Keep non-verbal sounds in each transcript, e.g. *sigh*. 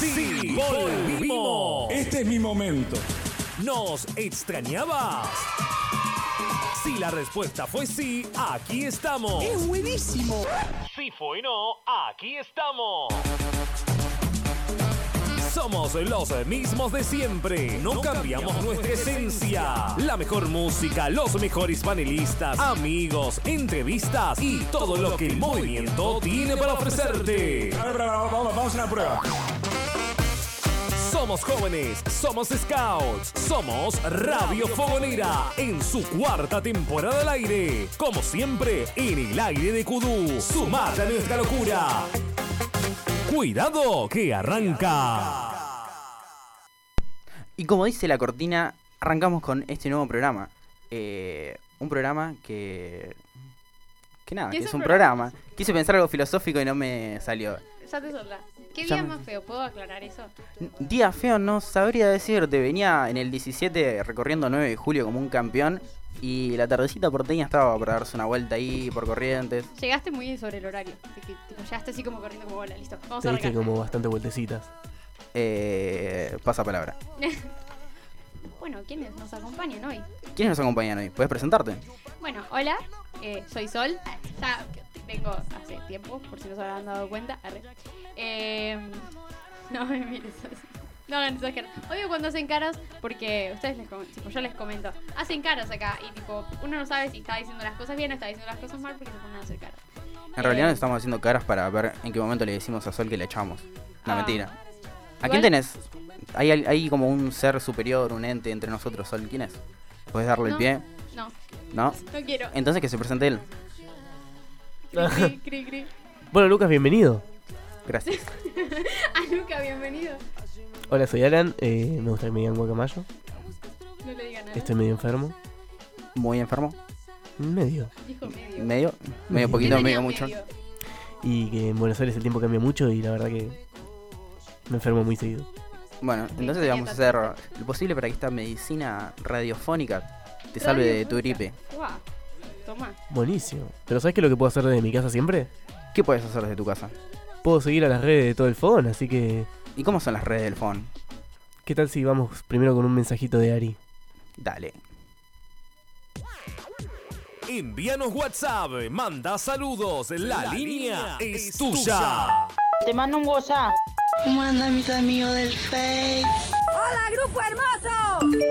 Sí, volvimos. Este es mi momento. ¿Nos extrañabas? Si la respuesta fue sí, aquí estamos. Es buenísimo. Si fue no, aquí estamos. Somos los mismos de siempre. No cambiamos nuestra esencia. La mejor música, los mejores panelistas, amigos, entrevistas y todo lo que el movimiento tiene para ofrecerte. A ver, vamos, vamos, vamos a una prueba. Somos jóvenes, somos scouts, somos Radio Fogonera en su cuarta temporada al aire. Como siempre, en el aire de Kudú. Sumate a nuestra locura. Cuidado que arranca. Y como dice la cortina, arrancamos con este nuevo programa. Eh, un programa que. Que nada, ¿Qué que es un programa. Quise pensar algo filosófico y no me salió. Ya te soltás. ¿Qué día más feo? ¿Puedo aclarar eso? Día feo, no sabría decirte. Venía en el 17 recorriendo 9 de julio como un campeón. Y la tardecita porteña estaba para darse una vuelta ahí por corrientes. Llegaste muy sobre el horario. Así que tipo, llegaste así como corriendo como bola. Listo. Vamos Te a diste como bastante vueltecitas. Eh, pasa palabra. *laughs* Bueno, ¿quiénes nos acompañan hoy? ¿Quiénes nos acompañan hoy? ¿Puedes presentarte? Bueno, hola. eh, soy Sol. Ya vengo hace tiempo, por si no se habrán dado cuenta. Eh, *laughs* no me mires así. No hagan esas caras. Obvio cuando hacen caras, porque ustedes les tipo, yo les comento, hacen caras acá y tipo, uno no sabe si está diciendo las cosas bien o está diciendo las cosas mal porque se ponen a hacer caras. En realidad Eh, nos estamos haciendo caras para ver en qué momento le decimos a Sol que le echamos. No, Ah. mentira. ¿A quién tenés? ¿Hay, como un ser superior, un ente entre nosotros, Sol? ¿Quién es? ¿Puedes darle el pie? No, ¿No? no quiero. Entonces que se presente él. Cri, cri, *laughs* cri. Bueno, Lucas, bienvenido. Gracias. *laughs* Ah, Luca, bienvenido. Hola, soy Alan. eh, me gusta que me digan guacamayo. No le diga nada. Estoy medio enfermo. Muy enfermo. Medio. Dijo medio. Medio. Medio ¿Qué poquito, ¿Qué medio mucho. medio? Y que en Buenos Aires el tiempo cambia mucho y la verdad que me enfermo muy seguido. Bueno, entonces vamos a hacer lo posible para que esta medicina radiofónica te salve de tu gripe. Guau. Toma. Buenísimo. Pero ¿sabes qué es lo que puedo hacer desde mi casa siempre? ¿Qué puedes hacer desde tu casa? Puedo seguir a las redes de todo el fogón, así que... ¿Y cómo son las redes del phone? ¿Qué tal si vamos primero con un mensajito de Ari? Dale. Envíanos WhatsApp, manda saludos, la, línea, es tuya. Te mando un WhatsApp. ¿Cómo andan mis amigos del Face?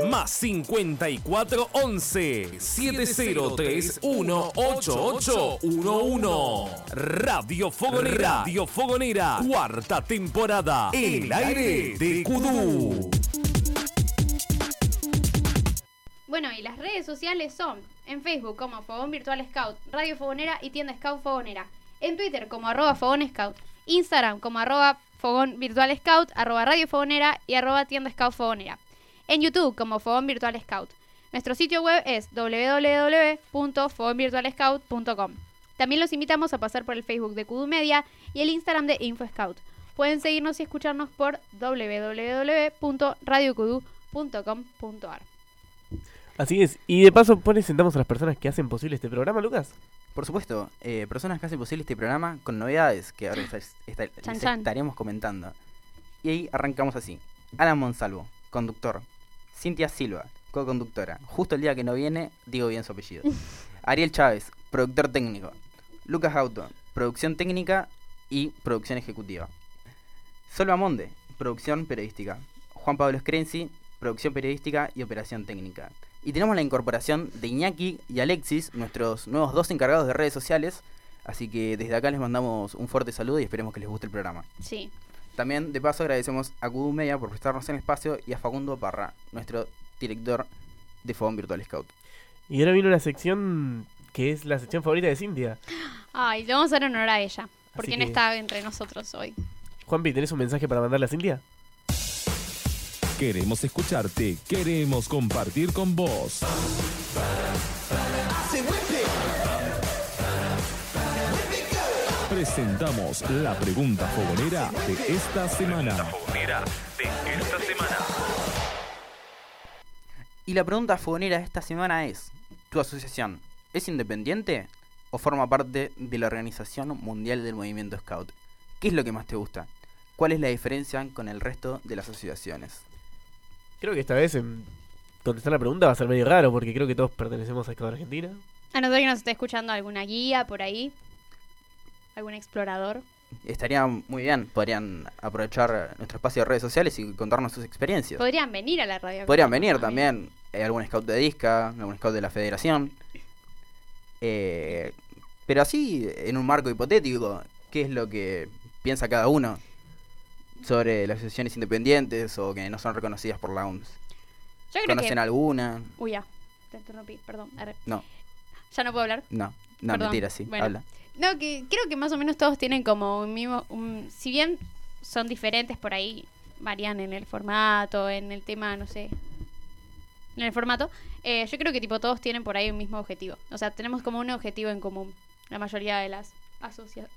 Más 54 11 7031 8811 Radio Fogonera. Radio Fogonera. Cuarta temporada. El aire de Kudú Bueno, y las redes sociales son en Facebook como Fogón Virtual Scout, Radio Fogonera y Tienda Scout Fogonera. En Twitter como arroba Fogón Scout. Instagram como arroba Fogón Virtual Scout, arroba Radio Fogonera y arroba Tienda Scout Fogonera. En YouTube como Fogón Virtual Scout. Nuestro sitio web es www.fogonvirtualscout.com. También los invitamos a pasar por el Facebook de Kudu Media y el Instagram de InfoScout. Pueden seguirnos y escucharnos por www.radiokudu.com.ar. Así es. Y de paso presentamos a las personas que hacen posible este programa, Lucas. Por supuesto, eh, personas que hacen posible este programa con novedades que ahora les, esta- Chan, les chan. estaremos comentando. Y ahí arrancamos así. Alan Monsalvo, conductor. Cintia Silva, co-conductora. Justo el día que no viene, digo bien su apellido. *laughs* Ariel Chávez, productor técnico. Lucas Auto, producción técnica y producción ejecutiva. Solva Monde, producción periodística. Juan Pablo Screnzi, producción periodística y operación técnica. Y tenemos la incorporación de Iñaki y Alexis, nuestros nuevos dos encargados de redes sociales. Así que desde acá les mandamos un fuerte saludo y esperemos que les guste el programa. Sí. También, de paso, agradecemos a Kudu Media por prestarnos el espacio y a Facundo Parra, nuestro director de Fogón Virtual Scout. Y ahora viene una sección que es la sección favorita de Cintia. Ay, le vamos a dar honor a ella. Porque no está entre nosotros hoy. Juanpi, ¿tenés un mensaje para mandarle a Cintia? Queremos escucharte, queremos compartir con vos Presentamos la pregunta fogonera de esta semana Y la pregunta fogonera de esta semana es, ¿tu asociación es independiente o forma parte de la Organización Mundial del Movimiento Scout? ¿Qué es lo que más te gusta? ¿Cuál es la diferencia con el resto de las asociaciones? Creo que esta vez en contestar la pregunta va a ser medio raro porque creo que todos pertenecemos a Scout Argentina. A no ser que nos esté escuchando alguna guía por ahí. Algún explorador. Estaría muy bien, podrían aprovechar nuestro espacio de redes sociales y contarnos sus experiencias. Podrían venir a la radio. Podrían venir también eh, algún scout de Disca, algún scout de la federación. Eh, pero así, en un marco hipotético, ¿qué es lo que piensa cada uno sobre las asociaciones independientes o que no son reconocidas por la OMS? Yo creo ¿Conocen que... alguna? Uy, ya. Te interrumpí, perdón. Arre. No, ¿Ya no puedo hablar? no, no, Perdón. mentira, sí, Bueno. habla. No, que creo que más o menos todos tienen como un mismo... un- si bien son diferentes por ahí, varían en el formato, en el tema, no sé... En el formato, eh, yo creo que tipo todos tienen por ahí un mismo objetivo. O sea, tenemos como un objetivo en común. La mayoría de las asociaciones...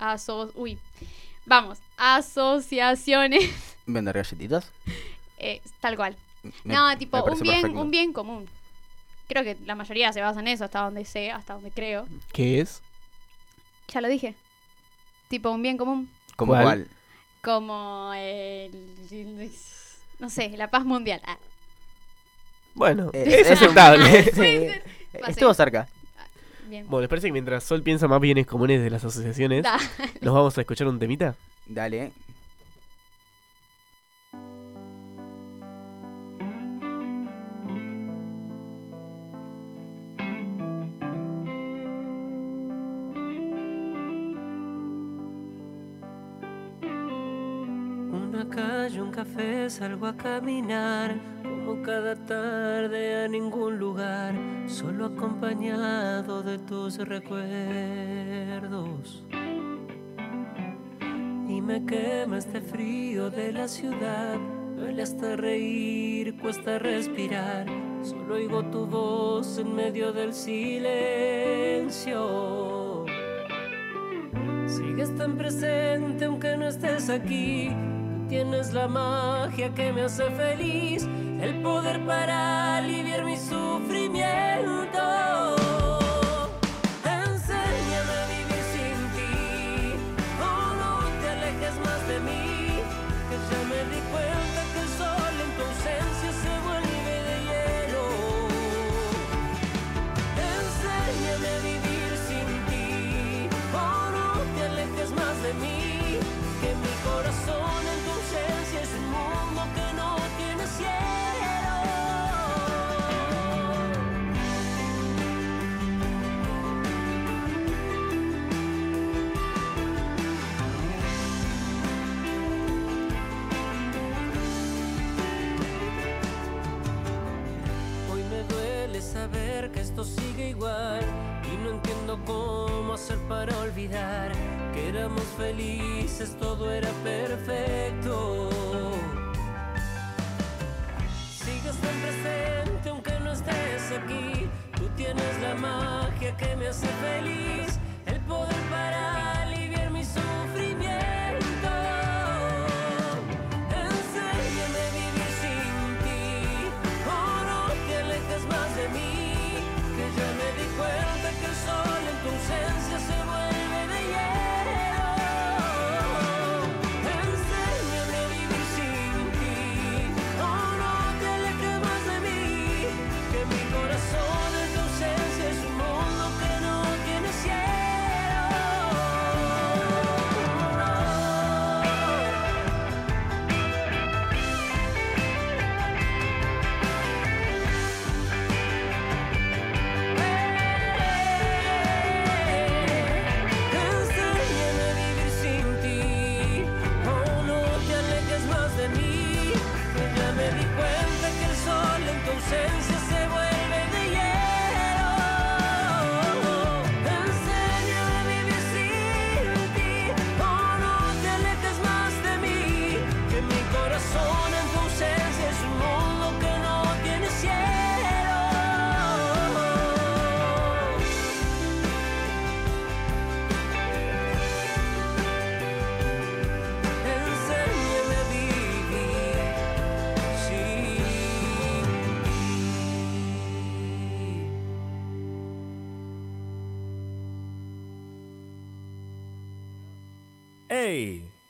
uy. Vamos, asociaciones. ¿Vender galletitas? *laughs* eh, tal cual. Me- no, tipo, un bien, perfecto. un bien común. Creo que la mayoría se basa en eso, hasta donde sé, hasta donde creo. ¿Qué es? Ya lo dije. Tipo, un bien común. ¿Como ¿Cuál? cuál? Como el... No sé, la paz mundial. Ah, Bueno, Eh, es aceptable. *laughs* sí, Estuvo cerca. Bien. bueno, ¿les parece que mientras Sol piensa más bienes comunes de las asociaciones, *laughs* Da. nos vamos a escuchar un temita? Dale. Una calle, un café, salgo a caminar, como cada tarde a ningún lugar, solo acompañado de tus recuerdos. Y me quema este frío de la ciudad, duele hasta reír, cuesta respirar, solo oigo tu voz en medio del silencio. Sigues tan presente aunque no estés aquí. Tienes la magia que me hace feliz, el poder para aliviar mi sufrimiento. Y no entiendo cómo hacer para olvidar que éramos felices, todo era perfecto. Sigues tan presente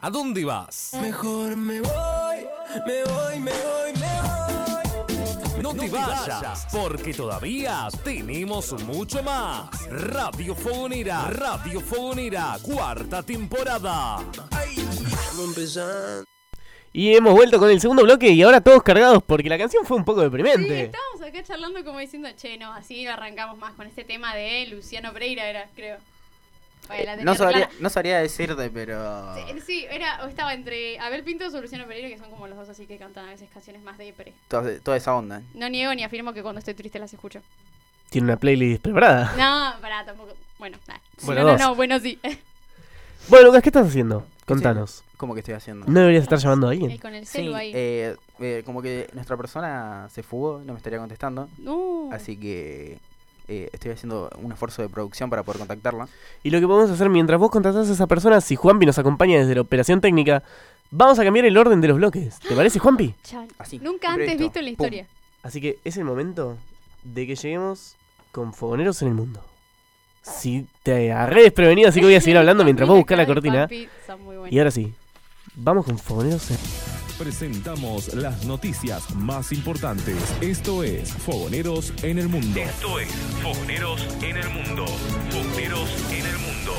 ¿A dónde vas? Mejor me voy, me voy, me voy, me voy. No te vayas, porque todavía tenemos mucho más. Radio Fogonera, Radio Fogonera, cuarta temporada. Vamos a empezar. Y hemos vuelto con el segundo bloque y ahora todos cargados porque la canción fue un poco Sí, deprimente. estábamos acá charlando como diciendo, che, no, así arrancamos más con este tema de Luciano Pereira, era, creo. Bueno, No sabría, no sabría decirte, pero. Sí, Sí, era, o estaba entre Abel Pintos o Luciano Pereira, que son como los dos así que cantan a veces canciones más de depre. Toda, toda esa onda. No niego ni afirmo que cuando estoy triste las escucho. Tiene una playlist preparada. No, pará, tampoco. Bueno, nada. Bueno, no, no, no, bueno, sí. *laughs* Bueno, Lucas, ¿qué estás haciendo? Contanos. ¿Cómo que estoy haciendo? ¿No deberías estar llamando a Y alguien? con el Sí, ahí. eh, eh, como que nuestra persona se fugó, no me estaría contestando. no. Así que eh, estoy haciendo un esfuerzo de producción para poder contactarla. Y lo que podemos hacer mientras vos contratás a esa persona, si Juanpi nos acompaña desde la operación técnica, vamos a cambiar el orden de los bloques. ¿Te parece, Juanpi? *gasps* Así. Nunca antes visto en la Pum. historia. Así que es el momento de que lleguemos con fogoneros en el mundo. Si te agarré desprevenido, así que voy a seguir hablando mientras vos buscas la *laughs* cortina. Papi. Y ahora sí, vamos con fogoneros en... Presentamos las noticias más importantes. Esto es Fogoneros en el Mundo. Esto es Fogoneros en el Mundo. Fogoneros en el Mundo.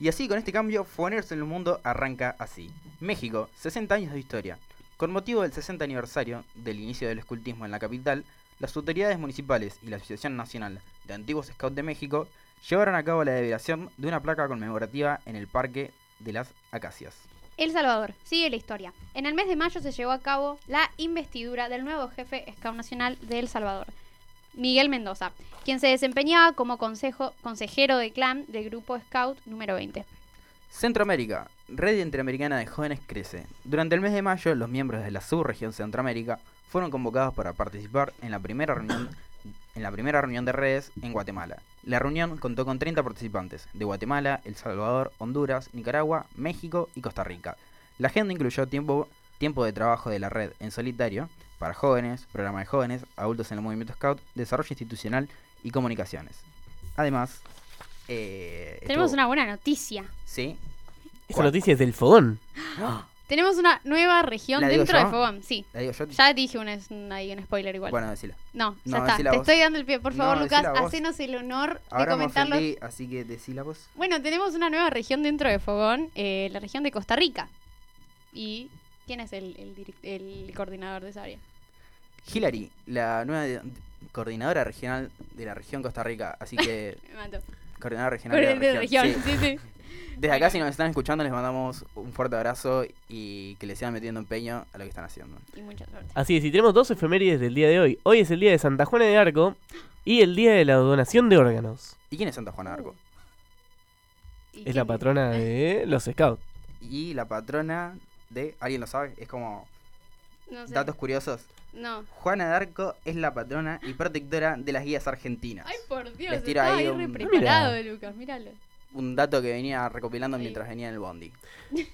Y así, con este cambio, Fogoneros en el Mundo arranca así. México, 60 años de historia. Con motivo del 60 aniversario del inicio del escultismo en la capital, las autoridades municipales y la Asociación Nacional de Antiguos Scouts de México llevaron a cabo la deviación de una placa conmemorativa en el Parque de las Acacias. El Salvador, sigue la historia. En el mes de mayo se llevó a cabo la investidura del nuevo jefe Scout Nacional de El Salvador, Miguel Mendoza, quien se desempeñaba como consejo, consejero de clan del grupo Scout número 20. Centroamérica. Red Interamericana de Jóvenes crece. Durante el mes de mayo, los miembros de la subregión Centroamérica fueron convocados para participar en la primera reunión en la primera reunión de redes en Guatemala. La reunión contó con 30 participantes de Guatemala, El Salvador, Honduras, Nicaragua, México y Costa Rica. La agenda incluyó tiempo, tiempo de trabajo de la red en solitario para jóvenes, programa de jóvenes, adultos en el movimiento Scout, desarrollo institucional y comunicaciones. Además, eh, Tenemos estuvo- una buena noticia. Sí. Esta noticia es del fogón. Tenemos una nueva región ¿La digo dentro yo? de Fogón, sí. La digo yo. Ya dije un, ahí un spoiler igual. Bueno, decila. no, ya no, está. Te vos. estoy dando el pie. Por No, favor, Lucas, decila vos. hacenos el honor de Ahora me comentarlo. ofendí, así que decila vos. Bueno, tenemos una nueva región dentro de Fogón, eh, la región de Costa Rica. ¿Y quién es el, el el coordinador de esa área? Hillary, la nueva de- coordinadora regional de la región Costa Rica. Así que, *laughs* Me mató. coordinadora regional de la De región. región, sí. sí, sí. Desde acá, si nos están escuchando, les mandamos un fuerte abrazo y que le sigan metiendo empeño a lo que están haciendo. Y mucha suerte. Así es, y tenemos dos efemérides del día de hoy. Hoy es el día de Santa Juana de Arco y el día de la donación de órganos. ¿Y quién es Santa Juana de Arco? ¿Y Es la patrona de *laughs* los scouts. Y la patrona de. ¿Alguien lo sabe? Es como. No sé. Datos curiosos. No. Juana de Arco es la patrona y protectora de las guías argentinas. Ay, por Dios. Les tiro estaba ahí ahí un- re preparado, Mira. Lucas. Míralo. Un dato que venía recopilando mientras venía en el bondi.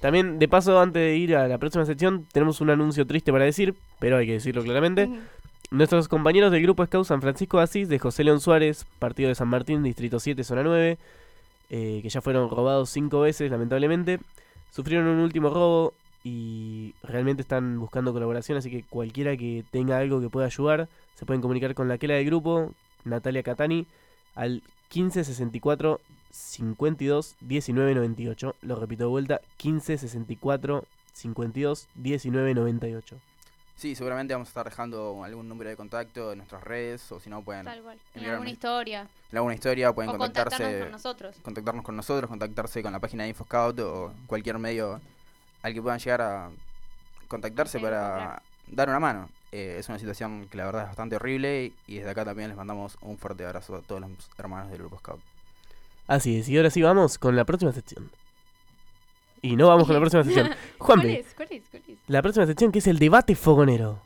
También, de paso, antes de ir a la próxima sección, tenemos un anuncio triste para decir, pero hay que decirlo claramente. Nuestros compañeros del Grupo Scout San Francisco de Asís, de José León Suárez, partido de San Martín, Distrito 7, Zona 9, eh, que ya fueron robados cinco veces, lamentablemente, sufrieron un último robo y realmente están buscando colaboración, así que cualquiera que tenga algo que pueda ayudar, se pueden comunicar con la quela del grupo, Natalia Catani, al 1564 52 19 98. Lo repito de vuelta, 1564 52 19 98. Sí, seguramente vamos a estar dejando algún número de contacto en nuestras redes o si no pueden Tal cual. En alguna historia. en alguna historia, pueden O contactarnos contactarse con nosotros. contactarnos con nosotros, contactarse con la página de InfoScout o cualquier medio al que puedan llegar a contactarse Sí, para claro. dar una mano. Eh, es una situación que la verdad es bastante horrible y desde acá también les mandamos un fuerte abrazo a todos los hermanos del grupo Scout. Así es, y ahora sí vamos con la próxima sección. Y no vamos con la próxima sección. *laughs* ¿Cuál Juanpi, es? ¿Cuál es? ¿Cuál es? la próxima sección que es el debate fogonero.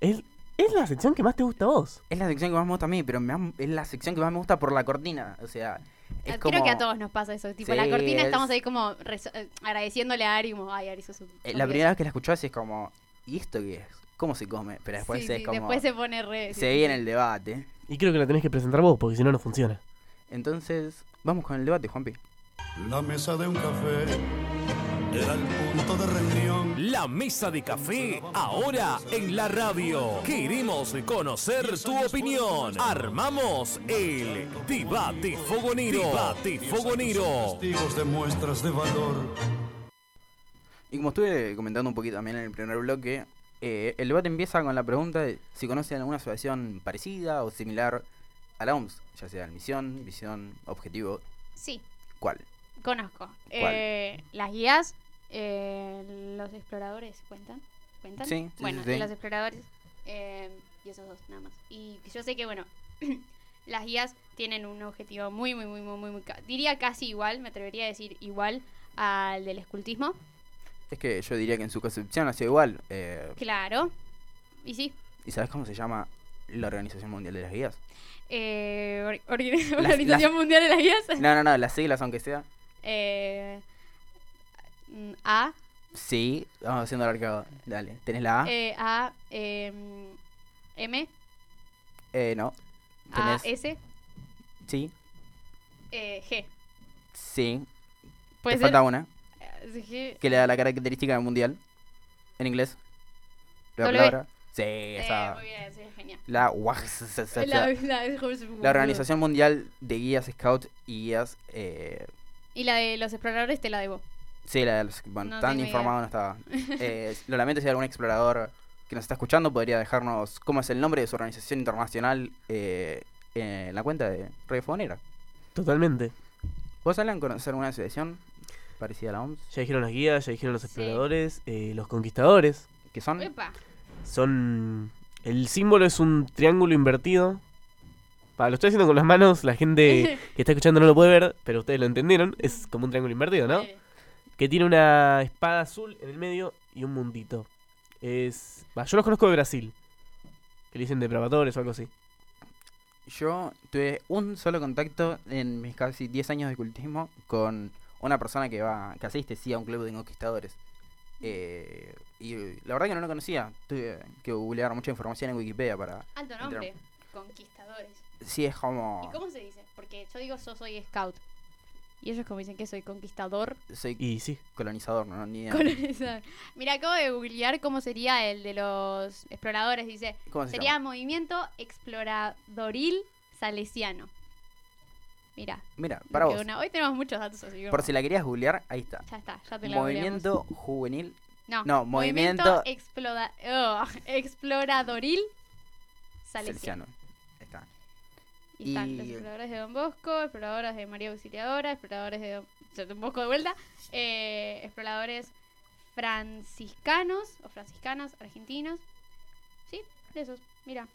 Es, es la sección que más te gusta a vos. Es la sección que más me gusta a mí, pero me es la sección que más me gusta por la cortina. O sea, es Ah, como... Creo que a todos nos pasa eso. Tipo, la cortina es- estamos ahí como rezo- eh, agradeciéndole a Ari. Como, ay, Ari, sos un. eh, la primera dios". vez que la escuchás es como, ¿y esto qué es? ¿Cómo se come? Pero después Sí, es sí, como... Después se pone re. sí, se sí, viene sí. el debate. Y creo que la tenés que presentar vos, porque si no, no funciona. Entonces, vamos con el debate, Juanpi. La mesa de un café era el punto de reunión. La mesa de café ahora en la radio. Queremos conocer tu opinión. Armamos el debate fogonero. Debate fogonero. Testigos de muestras de valor. Y como estuve comentando un poquito también en el primer bloque, eh, el debate empieza con la pregunta de si conocen alguna asociación parecida o similar a la OMS, ya sea misión, visión, objetivo, Sí, ¿cuál? conozco. Eh, las guías, eh, los exploradores, ¿cuentan? ¿Cuentan? Sí, sí, Bueno, sí, sí. los exploradores eh, y esos dos, nada más. Y yo sé que, bueno, *clears throat* las guías tienen un objetivo muy, muy, muy, muy, muy, Diría casi igual, me atrevería a decir igual al del escultismo. Es que yo diría que en su concepción ha sido igual. eh, Claro. Y sí. ¿Y sabes cómo se llama la Organización Mundial de las Guías? Eh, or- orga- Las- Organización las- Mundial de las Guías. No, no, no, las siglas aunque sea. Eh, A, Sí, vamos haciendo el arcado. Dale, ¿tenés la A? eh, A, eh, M, Eh, no. A, ¿Tenés? S, Sí, eh, G. sí. Puede Te ser. falta una, eh, G. que le da la característica mundial. En inglés. La W. palabra. Sí, Eh, esa. muy bien, sí, genial. La, *laughs* La, la- la Organización Mundial de Guías Scout y Guías. Eh, Y la de los exploradores te la debo. sí, la de los. Bueno, No tan informado no estaba. *laughs* Eh, lo lamento si hay algún explorador que nos está escuchando podría dejarnos cómo es el nombre de su organización internacional eh, en la cuenta de Radio Fogonera. Totalmente. ¿Vos, Alan, conocer alguna asociación parecida a la OMS? Ya dijeron las guías, ya dijeron los Sí. exploradores, eh, los conquistadores. ¿Qué son? Epa. Son. El símbolo es un triángulo invertido. Pa, lo estoy haciendo con las manos, la gente *laughs* que está escuchando no lo puede ver, pero ustedes lo entendieron. Es como un triángulo invertido, ¿no? Que tiene una espada azul en el medio y un mundito. Es. va, yo los conozco de Brasil. Que le dicen depravadores o algo así. Yo tuve un solo contacto en mis casi 10 años de cultismo con una persona que va que asiste sí a un club de conquistadores. Eh, y la verdad que no lo conocía. Tuve que googlear mucha información en Wikipedia para... Alto nombre. Conquistadores. Sí, es como... ¿Y cómo se dice? Porque yo digo yo soy scout. Y ellos como dicen que soy conquistador. Soy Y sí. colonizador, no, ni idea. Colonizador. Mira, acabo de googlear cómo sería el de los exploradores. Dice, ¿Cómo se sería llama? movimiento exploradoril salesiano. Mira. Mira, para vos. una- Hoy tenemos muchos datos así. Por como- si la querías googlear, ahí está. Ya está, ya te la Movimiento juvenil. No, no, movimiento- exploda- oh, exploradoril salesiano. Está. Y están los exploradores de Don Bosco, exploradores de María Auxiliadora, exploradores de Don, de Don Bosco de vuelta, eh, exploradores franciscanos o franciscanas argentinos. Sí, de esos, mira.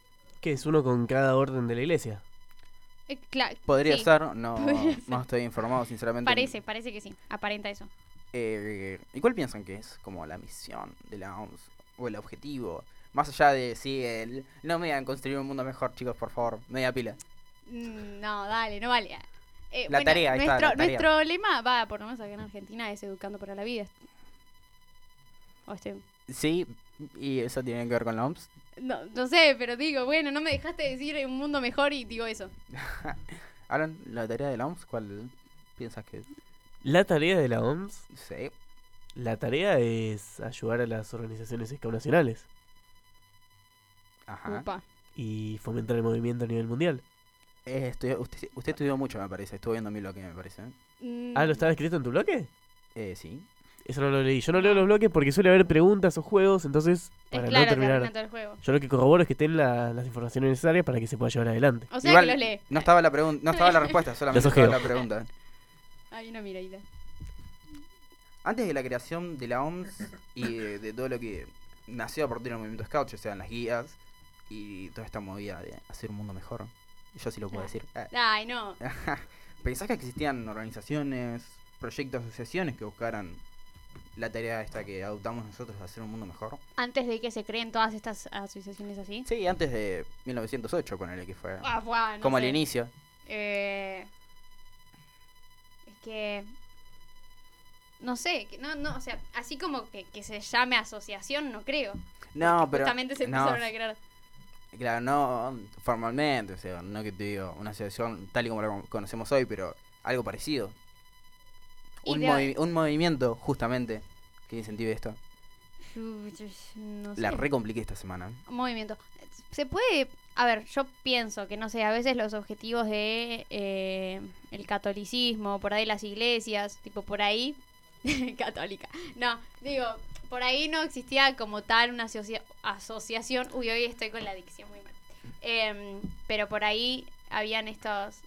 Que es uno con cada orden de la iglesia. Eh, Podría sí, ser, no, *laughs* podría ser. no estoy informado, sinceramente. Parece, parece que sí, aparenta eso. Eh, ¿Y cuál piensan que es como la misión de la OMS? O el objetivo. Más allá de si el... No me digan construir un mundo mejor, chicos, por favor. Media pila. Mm, No, dale, no vale. Eh, La bueno, tarea, ahí está, nuestro, la tarea. nuestro lema, va, por lo menos acá en Argentina, es educando para la vida. O Sí, y eso tiene que ver con la OMS. no, no sé, pero digo, bueno, no me dejaste decir un mundo mejor y digo eso. *laughs* Alan, la tarea de la OMS, ¿cuál piensas que es? La tarea de la OMS, Sí. la tarea es ayudar a las organizaciones scout nacionales Ajá. Upa. y fomentar el movimiento a nivel mundial. Eh, estudió- usted, usted estudió mucho, me parece. Estuvo viendo mi bloque, me parece. Mm, Ah, ¿lo estaba escrito en tu bloque? Eh, sí. Eso no lo leí. Yo no leo los bloques porque suele haber preguntas o juegos, entonces Es para claro, no terminar. el juego. Yo lo que corroboro es que estén la- las informaciones necesarias para que se pueda llevar adelante. O sea Igual, que los lee. No estaba la pregunta, no estaba la respuesta, *laughs* solamente estaba la pregunta. Hay una miradita. Antes de la creación de la OMS y de, de todo lo que nació a partir del movimiento Scout, ya sean las guías y toda esta movida de hacer un mundo mejor, yo sí lo puedo Ah. decir. Ah, Ay, no. *laughs* ¿Pensás que existían organizaciones, proyectos, asociaciones que buscaran la tarea esta que adoptamos nosotros de hacer un mundo mejor? Antes de que se creen todas estas asociaciones así. Sí, antes de 1908, ponele que fue. Ah, buah, no como al sé. inicio. Eh, que. No sé, que no, no, o sea, así como que, que se llame asociación, no creo. No, pero. Justamente se no, empezaron a crear. Claro, no formalmente, o sea, no que te digo una asociación tal y como la con- conocemos hoy, pero algo parecido. Un, movi- un movimiento, justamente, que incentive esto. No La recompliqué esta semana. Un movimiento. Se puede. A ver, yo pienso que no sé, a veces los objetivos de eh, el catolicismo, por ahí las iglesias, tipo por ahí. *laughs* católica. No, digo, por ahí no existía como tal una asocia- asociación. Uy, hoy estoy con la adicción muy mal. Em, pero por ahí habían estas.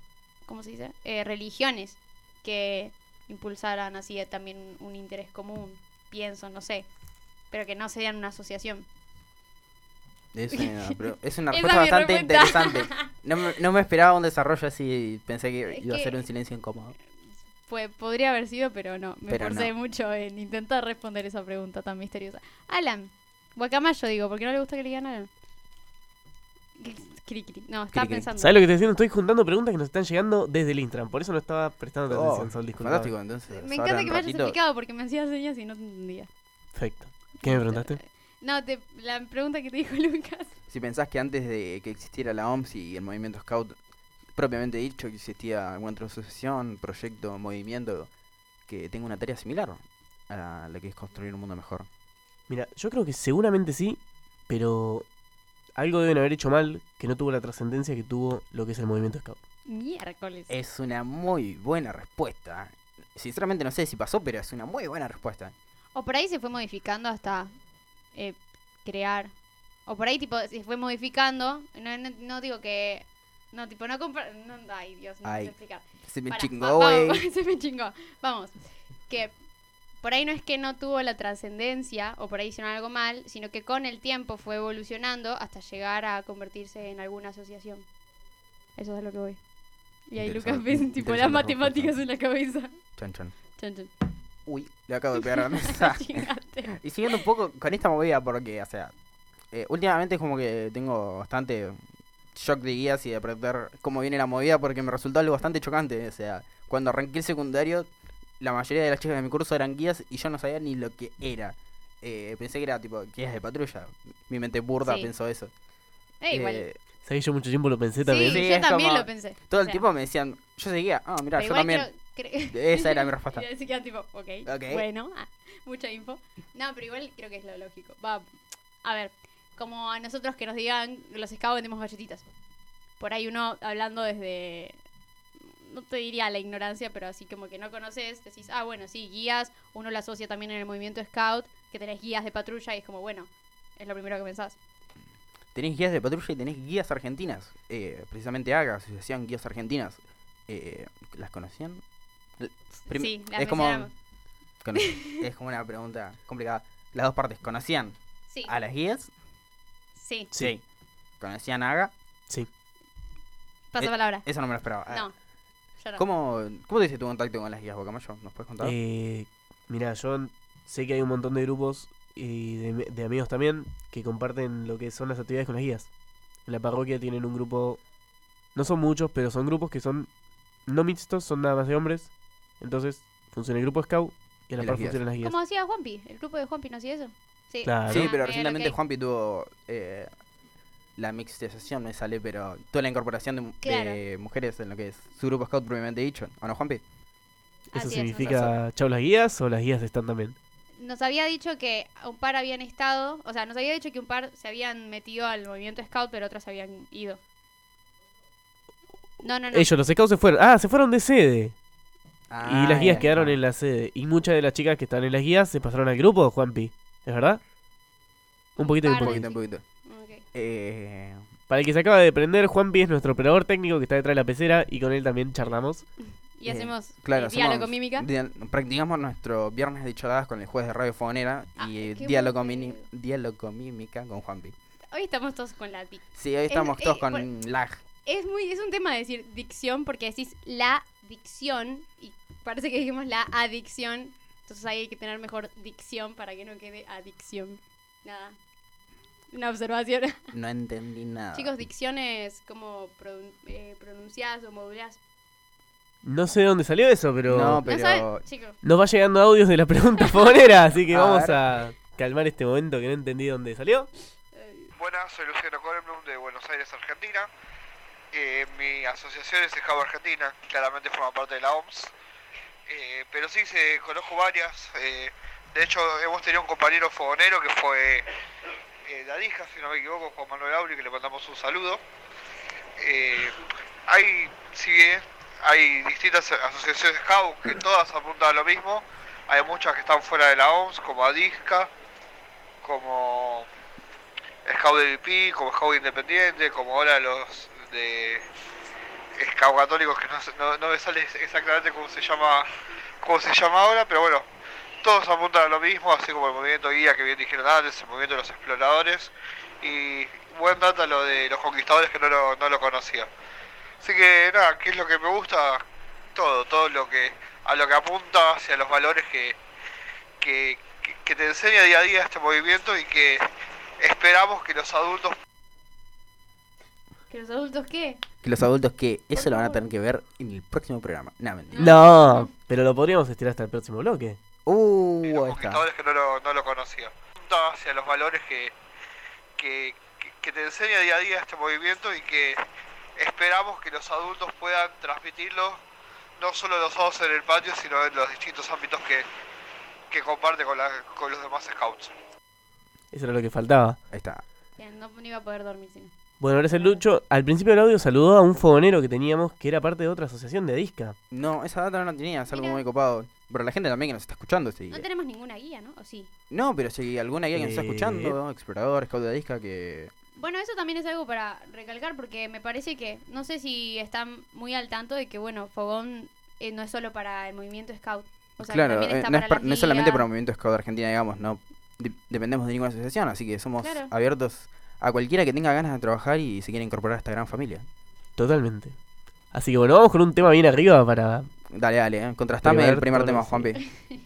¿Cómo se dice? Eh, religiones que impulsaran así eh, también un interés común. Pienso, no sé. Pero que no serían una asociación. Es una, pero *laughs* es una respuesta es bastante respuesta. interesante. No me, no me esperaba un desarrollo así. Pensé que Es iba a ser un silencio incómodo. Fue, podría haber sido, pero no. Me Pero esforcé no. mucho en intentar responder esa pregunta tan misteriosa. Alan. Guacamayo, digo, porque no le gusta que le digan Alan. Cri, cri. No, estaba Cri, cri. pensando. ¿Sabes lo que estoy haciendo? Estoy juntando preguntas que nos están llegando desde el Instagram. Por eso no estaba prestando Oh, atención, Sol. Fantástico, entonces. Me encanta en que me hayas explicado porque me hacía señas y no te entendía. Perfecto. ¿Qué me preguntaste? No, te, la pregunta que te dijo *laughs* Lucas. Si pensás que antes de que existiera la OMS y el movimiento Scout, propiamente dicho, que existía alguna otra asociación, proyecto, movimiento que tenga una tarea similar a la que es construir un mundo mejor. Mira, yo creo que seguramente sí, pero algo deben haber hecho mal que no tuvo la trascendencia que tuvo lo que es el movimiento Scout. Miércoles. Es una muy buena respuesta. Sinceramente no sé si pasó, pero es una muy buena respuesta. O por ahí se fue modificando hasta eh, crear. O por ahí, tipo, se fue modificando. No, no, no digo que. No, tipo, no comprar. No, ay, Dios, no Ay, sé explicar. Se me chingó, va- güey. vamos, *laughs* se me chingó. Vamos. Que por ahí no es que no tuvo la trascendencia o por ahí hicieron algo mal, sino que con el tiempo fue evolucionando hasta llegar a convertirse en alguna asociación. Eso es a lo que voy. Y ahí Lucas ves tipo las matemáticas en la cabeza. Chan, chan. Chan, chan. Uy, le acabo de pegar a la *laughs* mesa. Y siguiendo un poco con esta movida, porque, o sea, eh, últimamente es como que tengo bastante shock de guías y de aprender cómo viene la movida, porque me resultó algo bastante chocante. O sea, cuando arranqué el secundario, la mayoría de las chicas de mi curso eran guías y yo no sabía ni lo que era. Eh, pensé que era tipo guías de patrulla. Mi mente burda Sí. pensó eso. Eh, igual. Eh, ¿Sabes? Yo mucho tiempo lo pensé Sí, también. Sí, yo es también como- lo pensé. todo O el sea, tiempo me decían, yo seguía, ah, mira, pero yo igual también. creo- *laughs* Esa era mi respuesta. Y así queda tipo, ok, Ok. bueno, ah, mucha info. No, pero igual creo que es lo lógico. Va, a ver, como a nosotros que nos digan, los scouts vendemos galletitas. Por ahí uno hablando desde, no te diría la ignorancia, pero así como que no conoces, decís, ah, bueno, sí, guías, uno lo asocia también en el movimiento scout, que tenés guías de patrulla y es como, bueno, es lo primero que pensás. Tenés guías de patrulla y tenés guías argentinas. Eh, precisamente AGA, Asociación Guías Argentinas. Eh, ¿Las conocían? Sí, la es como, es como una pregunta complicada. Las dos partes, ¿conocían Sí, a las guías? sí, Sí. ¿Conocían a AGA? Sí. pasa Eh, palabra. Eso no me lo esperaba. Ah, No, yo no. ¿Cómo, ¿Cómo te hice tu contacto con las guías, Bocamayo? ¿Nos puedes contar? Eh, mira, yo sé que hay un montón de grupos y de, de amigos también que comparten lo que son las actividades con las guías. En la parroquia tienen un grupo, no son muchos, pero son grupos que son no mixtos, son nada más de hombres. Entonces funciona el grupo Scout y a la Y par funcionan las guías. Como hacía Juanpi, el grupo de Juanpi no hacía eso. Sí, Claro. sí, Ah, pero recientemente. Juanpi tuvo eh, la mixtización, me sale, pero toda la incorporación de, mu- Claro. de mujeres en lo que es su grupo scout propiamente dicho. ¿O no, Juanpi? ¿Eso Así es, significa chau las guías o las guías están también? nos había dicho que un par habían estado, o sea, nos había dicho que un par se habían metido al movimiento scout, pero otras habían ido. No, no, no. Ellos, los Scouts se fueron. Ah, se fueron de sede. Y las guías quedaron en la sede. Y muchas de las chicas que están en las guías se pasaron al grupo, Juanpi. ¿Es verdad? Un poquito y un de- poquito. un poquito. Ok. Eh, Para el que se acaba de prender, Juanpi es nuestro operador técnico que está detrás de la pecera y con él también charlamos. *laughs* Y Eh, hacemos claro, eh, diálogo hacemos mímica. practicamos nuestro viernes de choladas con el juez de Radio Fogonera Ah, y diálogo, diálogo mímica con Juanpi. Hoy estamos todos con la Sí, hoy estamos eh, todos por- con lag. Es muy es un tema decir dicción porque decís la dicción y parece que dijimos la adicción. Entonces ahí hay que tener mejor dicción para que no quede adicción. Nada. Una observación. *laughs* No entendí nada. Chicos, dicción es como pronun- eh, pronunciás o modulás. No sé de dónde salió eso, pero No, ¿No pero nos va llegando audios de la pregunta fogonera, *laughs* así que A vamos ver. a calmar este momento que no entendí dónde salió. Buenas, soy Luciano Colblum de Buenos Aires, Argentina. Eh, mi asociación es Scout Argentina, claramente forma parte de la OMS. Eh, pero sí, se, conozco varias. eh, de hecho, hemos tenido un compañero fogonero que fue eh, de Adija, si no me equivoco, Juan Manuel Auri, que le mandamos un saludo. Hay, si bien hay distintas asociaciones scout que todas apuntan a lo mismo. Hay muchas que están fuera de la OMS, como Adisca, como Scout de VP, como Scout Independiente, como ahora los de Scout Católicos, que no, no, no me sale exactamente cómo se llama cómo se llama ahora, pero bueno, todos apuntan a lo mismo, así como el movimiento guía que bien dijeron antes, el movimiento de los exploradores, y buen data lo de los conquistadores que no lo, no lo conocía. Así que nada, ¿qué es lo que me gusta? Todo, todo lo que a lo que apunta hacia los valores que, que- que te enseña día a día este movimiento y que esperamos que los adultos ¿Que los adultos qué? Que los adultos que eso lo van a tener que ver en el próximo programa. No, mentira. No, pero lo podríamos estirar hasta el próximo bloque. Uh, ahí está. conquistadores que no lo, no lo conocían. Apunta hacia los valores que, que, que- que te enseña día a día este movimiento y que esperamos que los adultos puedan transmitirlo no solo los sábados en el patio, sino en los distintos ámbitos que, que comparte con, la- con los demás scouts. Eso era lo que faltaba. Ahí está. Bien, no, no iba a poder dormir si no. Bueno, ahora es el Lucho. Al principio del audio saludó a un fogonero que teníamos que era parte de otra asociación de Disca. No, esa data no la tenía, es algo Mira. muy copado. Pero la gente también que nos está escuchando, sí. No tenemos ninguna guía, ¿no? ¿O sí? No, pero si alguna guía que nos está Eh. escuchando, explorador, scout de disca, que... Bueno, eso también es algo para recalcar porque me parece que, no sé si están muy al tanto de que, bueno, Fogón eh, no es solo para el movimiento Scout. O sea, que claro, también eh, está no, es para par- las no es solamente ligas. para el movimiento scout de Argentina, digamos, no de- dependemos de ninguna asociación, así que somos Claro. abiertos a cualquiera que tenga ganas de trabajar y se quiera incorporar a esta gran familia. Totalmente. Así que bueno, vamos con un tema bien arriba para... Dale, dale, eh, contrastame Primer el primer tema, sí. Juanpi. *laughs*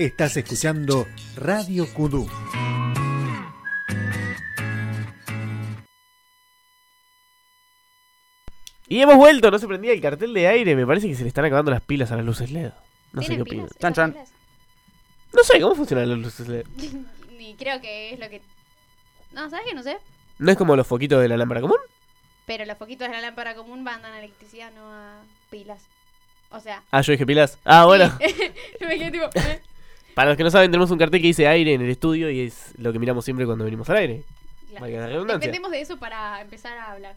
Estás escuchando Radio Kudú. Y hemos vuelto, no se prendía el cartel de aire. Me parece que se le están acabando las pilas a las luces LED. No sé qué ¿Tienen opinan. Chan, chan. No sé cómo funcionan las luces LED. *laughs* Ni creo que es lo que. No, ¿sabes que no sé? ¿No es como los foquitos de la lámpara común? Pero los foquitos de la lámpara común van a electricidad, no a pilas. O sea. Ah, yo dije pilas. Ah, bueno. *laughs* Yo me quedé tipo. ¿eh? *laughs* Para los que no saben, tenemos un cartel que dice aire en el estudio y es lo que miramos siempre cuando venimos al aire. Claro. Valga la redundancia. Dependemos de eso para empezar a hablar.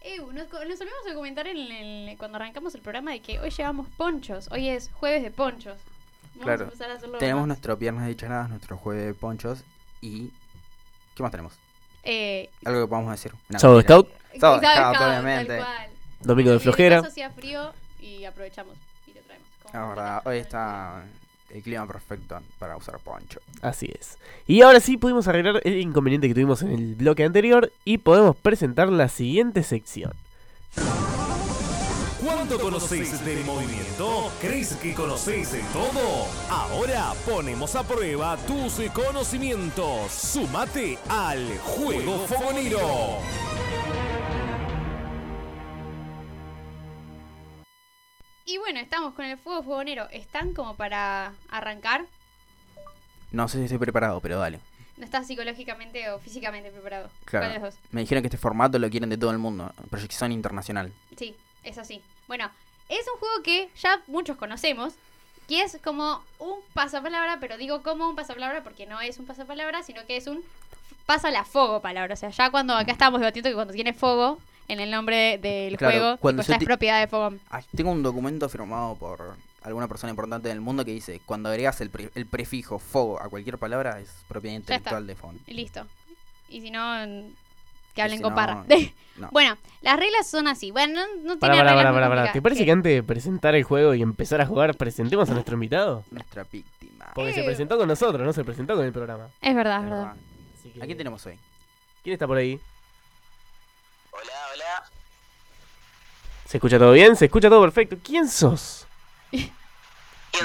Eh, nos, nos olvidamos de comentar en el- cuando arrancamos el programa de que hoy llevamos ponchos. Hoy es jueves de ponchos. Vamos a Claro. empezar a hacerlo Tenemos más. nuestro piernas dicharadas, nuestro jueves de ponchos y... ¿Qué más tenemos? Eh, Algo que podamos decir. No, Sábado. Scout. Sábado Sábado Scout, Scout, obviamente. Domingo de flojera. hacía frío y aprovechamos y lo traemos. Es verdad, hoy está el clima perfecto para usar poncho. Así es. Y ahora sí pudimos arreglar el inconveniente que tuvimos en el bloque anterior y podemos presentar la siguiente sección. ¿Cuánto conocéis del movimiento? ¿Crees que conocéis de todo? Ahora ponemos a prueba tus conocimientos. Sumate al Juego Fogonero. Y bueno, estamos con el fuego fogonero. ¿Están como para arrancar? No sé si estoy preparado, pero dale. ¿No estás psicológicamente o físicamente preparado? Claro. ¿Cuál de los dos? Me dijeron que este formato lo quieren de todo el mundo. Proyección internacional. Sí, es así. Bueno, es un juego que ya muchos conocemos, que es como un pasapalabra, pero digo como un pasapalabra porque no es un pasapalabra, sino que es un pasa la fuego palabra. O sea, ya cuando acá estábamos debatiendo que cuando tiene fuego en el nombre del Claro, juego, cuando tipo, ya es propiedad de fuego. Ah, tengo un documento firmado por alguna persona importante del mundo que dice, cuando agregas el, pre- el prefijo fogo a cualquier palabra es propiedad intelectual de fondo. Y listo. Y si no, que hablen si con no, parra. no. *laughs* Bueno, las reglas son así. Bueno, no, no Para, tiene para, reglas para, muy para, para. complicadas. ¿Te parece que antes de presentar el juego y empezar a jugar, presentemos a nuestro invitado? Nuestra víctima. Porque se Eh. presentó con nosotros, no se presentó con el programa. Es verdad, es Es verdad. verdad. ¿A quién tenemos hoy? ¿Quién está por ahí? Hola, hola. ¿Se escucha todo bien? ¿Se escucha todo perfecto? ¿Quién sos? ¿Quién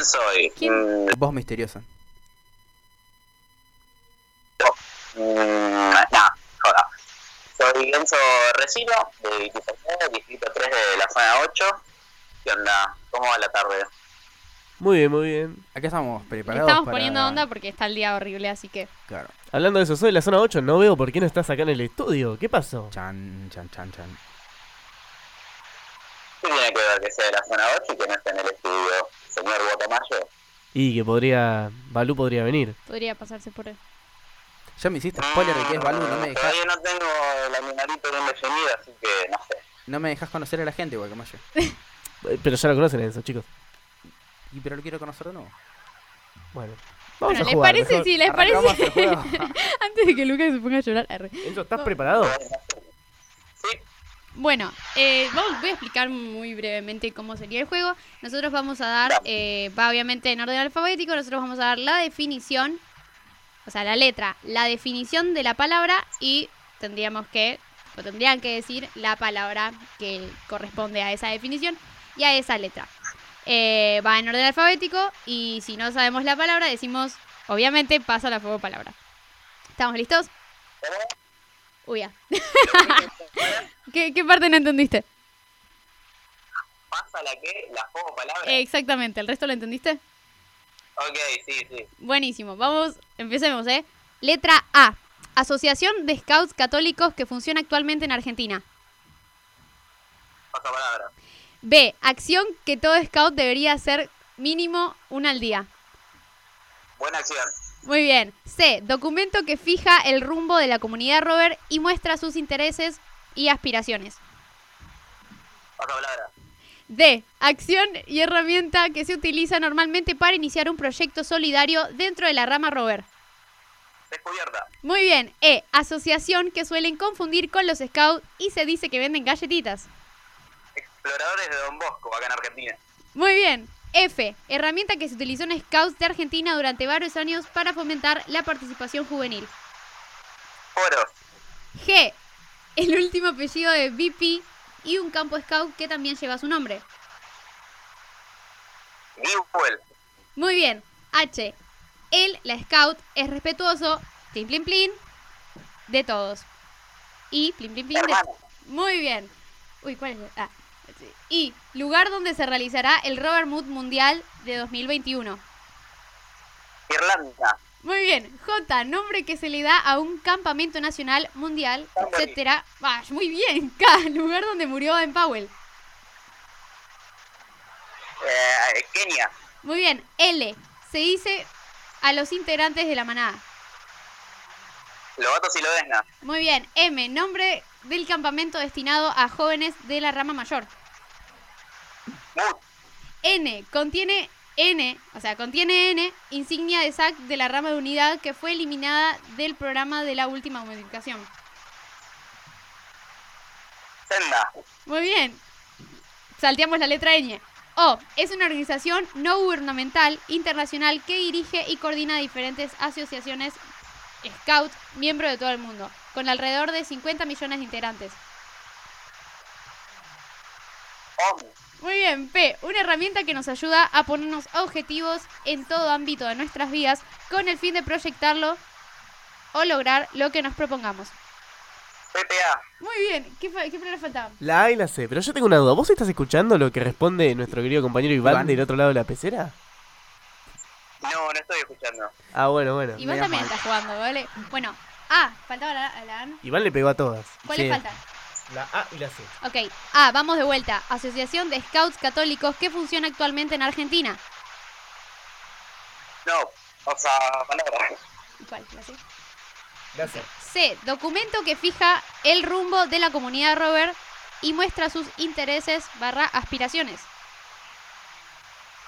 soy? ¿Quién? Voz misteriosa. Mm, no, joda. Soy Enzo Resino, de Vitiferné, distrito 3 de la zona 8. ¿Qué onda? ¿Cómo va la tarde? Muy bien, muy bien. Acá estamos preparados estamos para... poniendo onda porque está el día horrible, así que. Claro. Hablando de eso, soy de la zona 8, no veo por qué no estás acá en el estudio. ¿Qué pasó? Chan, chan, chan, chan. ¿Qué tiene que ver que sea de la zona 8 y que no esté en el estudio? Señor Guatamayo. Y que podría... Balú podría venir. Podría pasarse por él. Ya me hiciste spoiler de que es Balú, no me dejas, Todavía no tengo el animalito bien definido, así que no sé. no me dejas conocer a la gente igual que Mayo. Eh, *laughs* Pero ya lo conocen eso, chicos. Y pero lo quiero conocer de nuevo. Bueno. Vamos Bueno, a ¿les jugar. parece? mejor. Sí, ¿les parece? *laughs* Antes de que Lucas se ponga a llorar. arre. Enzo, ¿estás preparado? Bueno, eh, voy a explicar muy brevemente cómo sería el juego. Nosotros vamos a dar, eh, va obviamente en orden alfabético, nosotros vamos a dar la definición, o sea, la letra, la definición de la palabra y tendríamos que, o tendrían que decir la palabra que corresponde a esa definición y a esa letra. Eh, va en orden alfabético y si no sabemos la palabra decimos, obviamente, pasa la fuego palabra. ¿Estamos listos? Uy, ya. *laughs* ¿Qué, ¿Qué parte no entendiste? pasa la que, la fuego palabra. Exactamente, ¿el resto lo entendiste? Ok, sí, sí. Buenísimo, vamos, empecemos, ¿eh? Letra A. Asociación de Scouts Católicos que funciona actualmente en Argentina. Pasa palabra. B. Acción que todo Scout debería hacer mínimo una al día. Buena acción. Muy bien. C. Documento que fija el rumbo de la comunidad rover y muestra sus intereses y aspiraciones. Palabra. D. Acción y herramienta que se utiliza normalmente para iniciar un proyecto solidario dentro de la rama rover. Descubierta. Muy bien. E. Asociación que suelen confundir con los scouts y se dice que venden galletitas. Exploradores de Don Bosco, acá en Argentina. Muy bien. F. Herramienta que se utilizó en scouts de Argentina durante varios años para fomentar la participación juvenil. Foros. G. El último apellido de VP y un campo scout que también lleva su nombre. Newell. Muy bien. H. Él, la scout, es respetuoso, plin plin plin, de todos. Y plin plin plin de... Muy bien. Uy, ¿cuál es? Ah. Y lugar donde se realizará el Robert Mood Mundial de 2021. Irlanda. Muy bien. J. Nombre que se le da a un campamento nacional, mundial, etcétera. Ah, muy bien. *laughs* K. Lugar donde murió Ben Powell. Eh, Kenia. Muy bien. L. Se dice a los integrantes de la manada. Lobato Silodesna. Muy bien. M. Nombre del campamento destinado a jóvenes de la rama mayor. N. Contiene N, o sea, contiene N, insignia de SAC de la rama de unidad que fue eliminada del programa de la última modificación. Senda. Muy bien. Salteamos la letra Ñ. O. Es una organización no gubernamental internacional que dirige y coordina diferentes asociaciones Scout, miembro de todo el mundo, con alrededor de 50 millones de integrantes. Muy bien, P. Una herramienta que nos ayuda a ponernos objetivos en todo ámbito de nuestras vidas con el fin de proyectarlo o lograr lo que nos propongamos. PPA. Muy bien, ¿qué, qué palabra faltaba? La A y la C. Pero yo tengo una duda. ¿Vos estás escuchando lo que responde nuestro querido compañero Iván, Iván. del otro lado de la pecera? No, no estoy escuchando. Ah, bueno, bueno. Vos también estás jugando, ¿vale? Bueno, A, faltaba la, la A. Iván le pegó a todas. ¿Cuál le falta? La A y la C. Ok, A, vamos de vuelta. Asociación de Scouts Católicos que funciona actualmente en Argentina. No, o sea, palabra. ¿Cuál? ¿La C? La C. C, documento que fija el rumbo de la comunidad Robert y muestra sus intereses barra aspiraciones.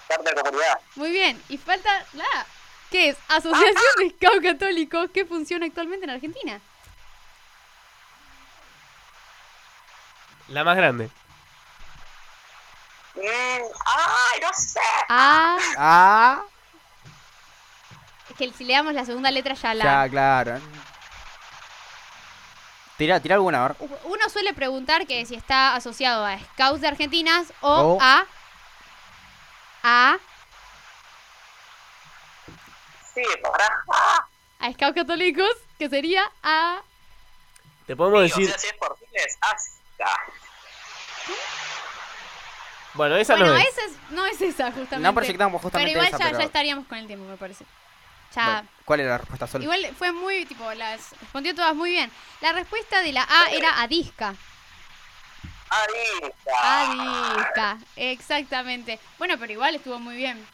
Carta de comunidad. Muy bien, y falta la A, que es Asociación de Scouts Católicos que funciona actualmente en Argentina. La más grande. Mm, ay, no sé. A, Ah, es que si le damos la segunda letra ya la... ya, claro. Tira, tira alguna, a ver. Uno suele preguntar que si está asociado a Scouts de Argentinas o O- a... A... Sí, para. Ah, A Scouts Católicos, que sería a... Te podemos sí, decir. O sea, si es por fines, hasta. Bueno, esa bueno, no es. esa es, no es esa justamente. No proyectamos justamente Pero igual esa, ya, pero- ya estaríamos con el tiempo, me parece. Ya... Bueno, ¿Cuál era la respuesta Sol? Igual fue muy, tipo, las respondió todas muy bien. La respuesta de la A era Adisca. Adista. Adisca, exactamente. Bueno, pero igual estuvo muy bien.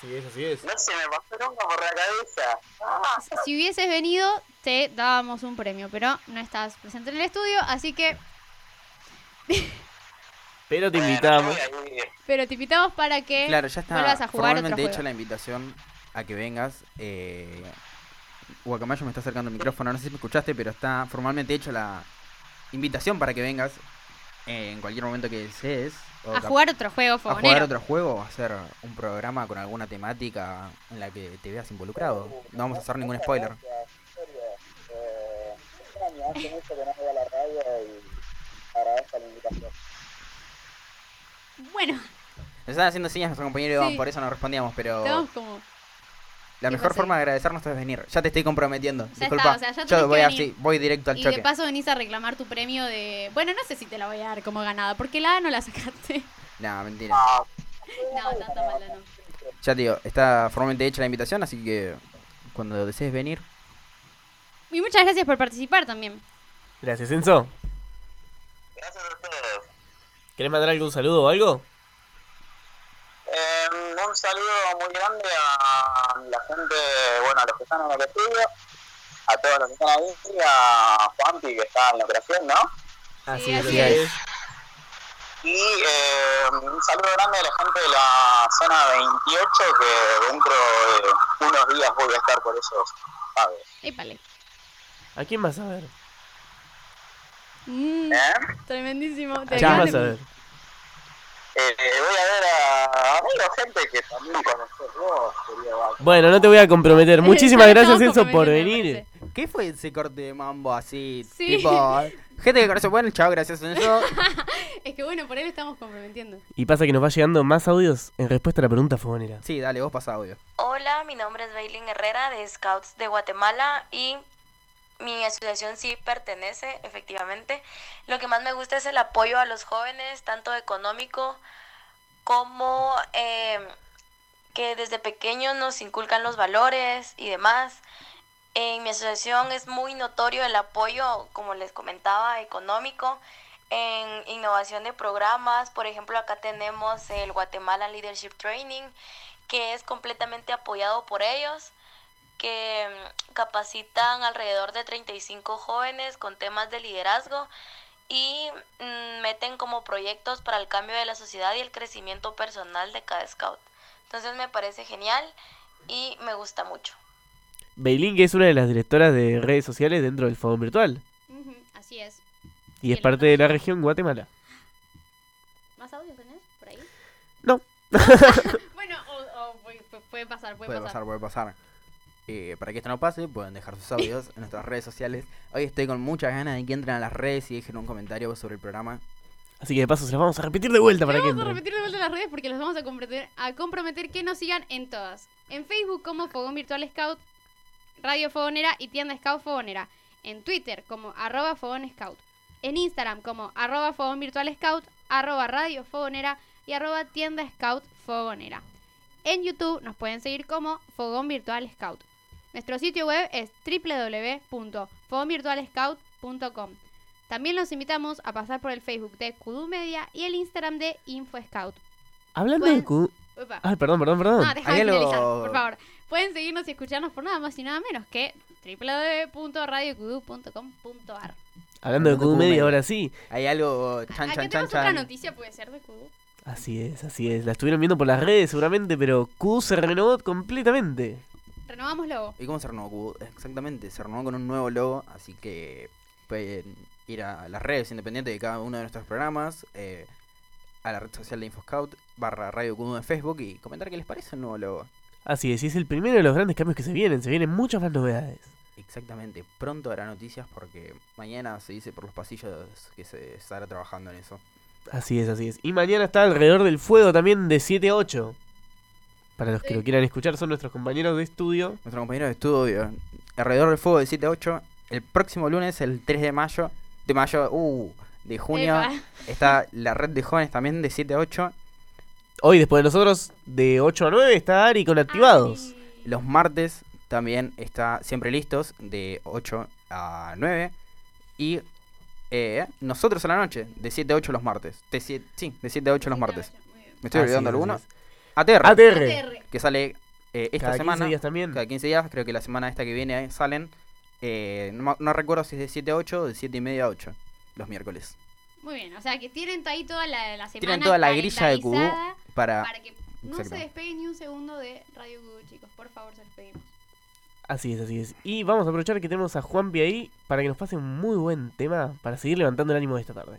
Sí, es así es. No se me pasó nunca por la cabeza. Ah, Si hubieses venido, te dábamos un premio, pero no estás presente en el estudio, así que... Pero te invitamos. Pero te invitamos para que Claro, ya está vuelvas a jugar otro hecha juego. la invitación a que vengas. Eh, Guacamayo me está acercando el micrófono, no sé si me escuchaste, pero está formalmente hecha la invitación para que vengas eh, en cualquier momento que desees. o A jugar otro juego a jugar fogonero. otro juego, a hacer un programa con alguna temática en la que te veas involucrado. No vamos a hacer ningún spoiler. Eh, extraño, hace mucho que no voy a la radio y agradezco la invitación. Bueno, Nos están haciendo señas nuestro compañero Iván, Sí. por eso no respondíamos, pero estamos como... la ¿qué mejor pasa? forma de agradecernos es venir. Ya te estoy comprometiendo. Ya Disculpa. está, o sea, ya Yo voy así, voy directo al Y choque. de paso venís a reclamar tu premio de... Bueno, no sé si te la voy a dar como ganada, porque la A no la sacaste. No, mentira. No, tanta mala no. Ya te digo, está formalmente hecha la invitación, así que cuando desees venir. Y muchas gracias por participar también. Gracias, Enzo. Gracias a ustedes. ¿Querés mandar algún saludo o algo? Eh, un saludo muy grande a la gente, bueno, a los que están en el estudio, a todos los que están ahí, y a Juanpi que está en la operación, ¿no? Así Sí, es, así es. Y eh, un saludo grande a la gente de la zona 28, que dentro de unos días voy a estar por esos. Épale. ¿A quién vas a ver? Mm, ¿Eh? tremendísimo. ¿A Te vas a ver? Eh, voy a ver a gente que también conoces vos. Bueno, no te voy a comprometer. *laughs* Muchísimas Ya gracias, Enzo, por venir. ¿Qué fue ese corte de mambo así? Sí. Tipo, gente que conoce, bueno, chao, gracias Enzo. *laughs* Es que bueno, por él estamos comprometiendo. Y pasa que nos va llegando más audios en respuesta a la pregunta fogonera. Sí, dale, vos pasa audio. Hola, mi nombre es Bailin Herrera de Scouts de Guatemala y mi asociación sí pertenece, efectivamente. Lo que más me gusta es el apoyo a los jóvenes, tanto económico como eh, que desde pequeños nos inculcan los valores y demás. En mi asociación es muy notorio el apoyo, como les comentaba, económico en innovación de programas. Por ejemplo, acá tenemos el Guatemala Leadership Training, que es completamente apoyado por ellos, que mm, capacitan alrededor de 35 jóvenes con temas de liderazgo y mm, meten como proyectos para el cambio de la sociedad y el crecimiento personal de cada scout. Entonces me parece genial y me gusta mucho. Beilín, que es una de las directoras de redes sociales dentro del Fogón Virtual. Así es. Y es parte de la región Guatemala. ¿Más audio tenés por ahí? No. *laughs* bueno, o, o puede, puede pasar, puede, Puede pasar. pasar, puede pasar. Eh, para que esto no pase, pueden dejar sus audios en nuestras redes sociales. Hoy estoy con muchas ganas de que entren a las redes y dejen un comentario sobre el programa. Así que de paso se las vamos a repetir de vuelta para que Vamos a entren. repetir de vuelta las redes porque los vamos a comprometer, a comprometer que nos sigan en todas. En Facebook como Fogón Virtual Scout, Radio Fogonera y Tienda Scout Fogonera. En Twitter como arroba Fogón Scout. En Instagram como arroba Fogón Virtual Scout, arroba Radio Fogonera y arroba Tienda Scout Fogonera. En YouTube nos pueden seguir como Fogón Virtual Scout. Nuestro sitio web es www.fogonvirtualscout.com. También los invitamos a pasar por el Facebook de Kudu Media y el Instagram de InfoScout. Hablando Pueden- de. Upa. Ay, perdón, perdón, perdón. No, déjame finalizar, por favor. Pueden seguirnos y escucharnos por nada más y nada menos que www.radiokudu.com.ar. Hablando de Q Media, ahora sí. Hay algo chan otra noticia, puede ser de Kudu. Así es, así es. La estuvieron viendo por las redes seguramente, pero Q se renovó completamente. Renovamos logo. ¿Y cómo se renovó? Cubo? Exactamente, se renovó con un nuevo logo, así que pueden ir a las redes independientes de cada uno de nuestros programas, eh, a la red social de InfoScout, barra Radio Kudu en Facebook y comentar qué les parece el nuevo logo. Así es, y es el primero de los grandes cambios que se vienen. Se vienen muchas más novedades. Exactamente, pronto habrá noticias porque mañana se dice por los pasillos que se estará trabajando en eso. Así es, así es. Y mañana está alrededor del fuego también de 7 a 8. Para los que Sí. lo quieran escuchar, son nuestros compañeros de estudio. Nuestro compañero de estudio, alrededor del fuego de 7 a 8, el próximo lunes, el 3 de mayo, de mayo, uh, de junio, Epa. está la red de jóvenes también de 7 a 8. Hoy, después de nosotros, de 8 a 9, está Ari con activados. Los martes también está siempre listos, de 8 a 9. Y eh, nosotros a la noche, de 7 a 8 los martes. De siete- sí, de 7 a 8 los martes. ¿Me estoy Así olvidando alguno? es. ATR. ATR. Que sale eh, esta Cada 15 semana. días también. Cada 15 días, creo que la semana esta que viene eh, salen. Eh, no, recuerdo si es de 7 a 8 o de 7 y media a 8 los miércoles. Muy bien, o sea que tienen ahí toda la, la semana Tienen toda la grilla de Kudu para... para que no Exacto. se despeguen ni un segundo de Radio Kudu, chicos. Por favor, se los pedimos. Así es, así es. Y vamos a aprovechar que tenemos a Juanpi ahí para que nos pase un muy buen tema para seguir levantando el ánimo de esta tarde.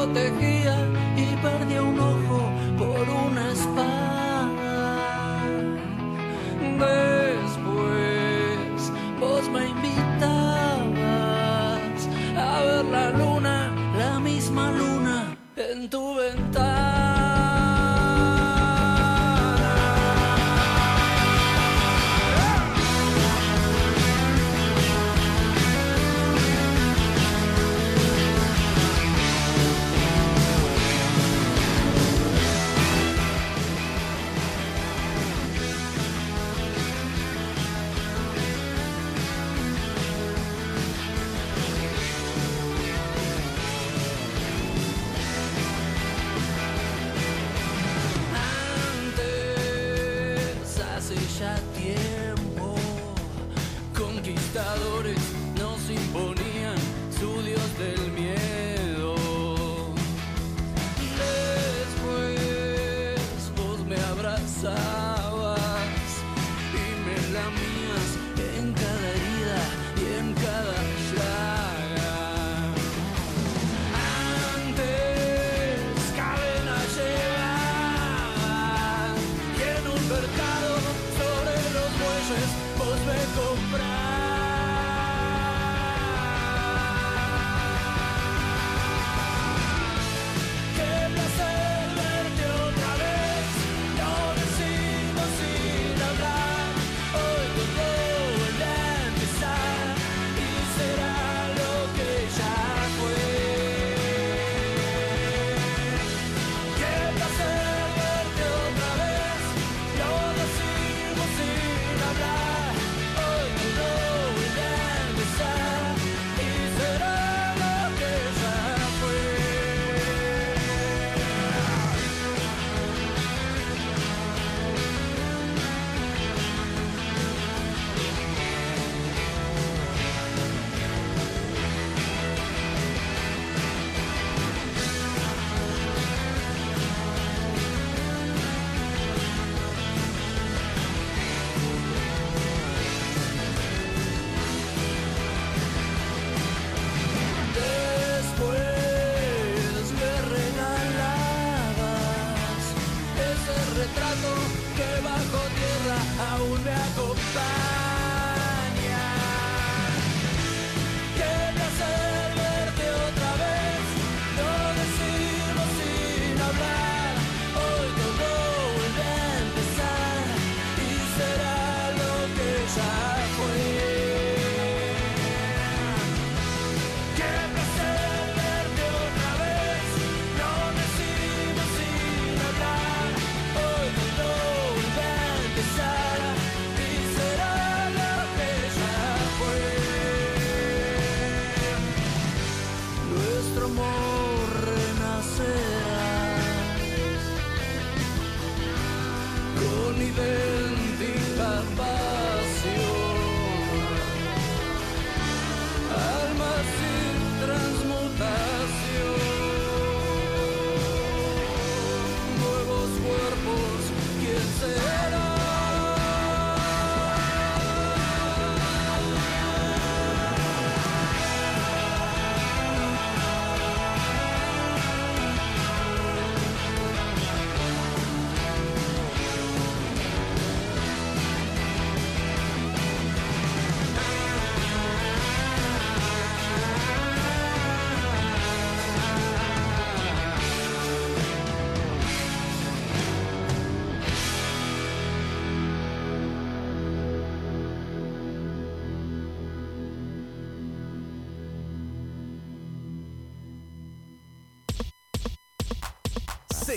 protegía y perdía un ojo por una espada. Después vos me invitabas a ver la luna, la misma luna en tu ventana. Vos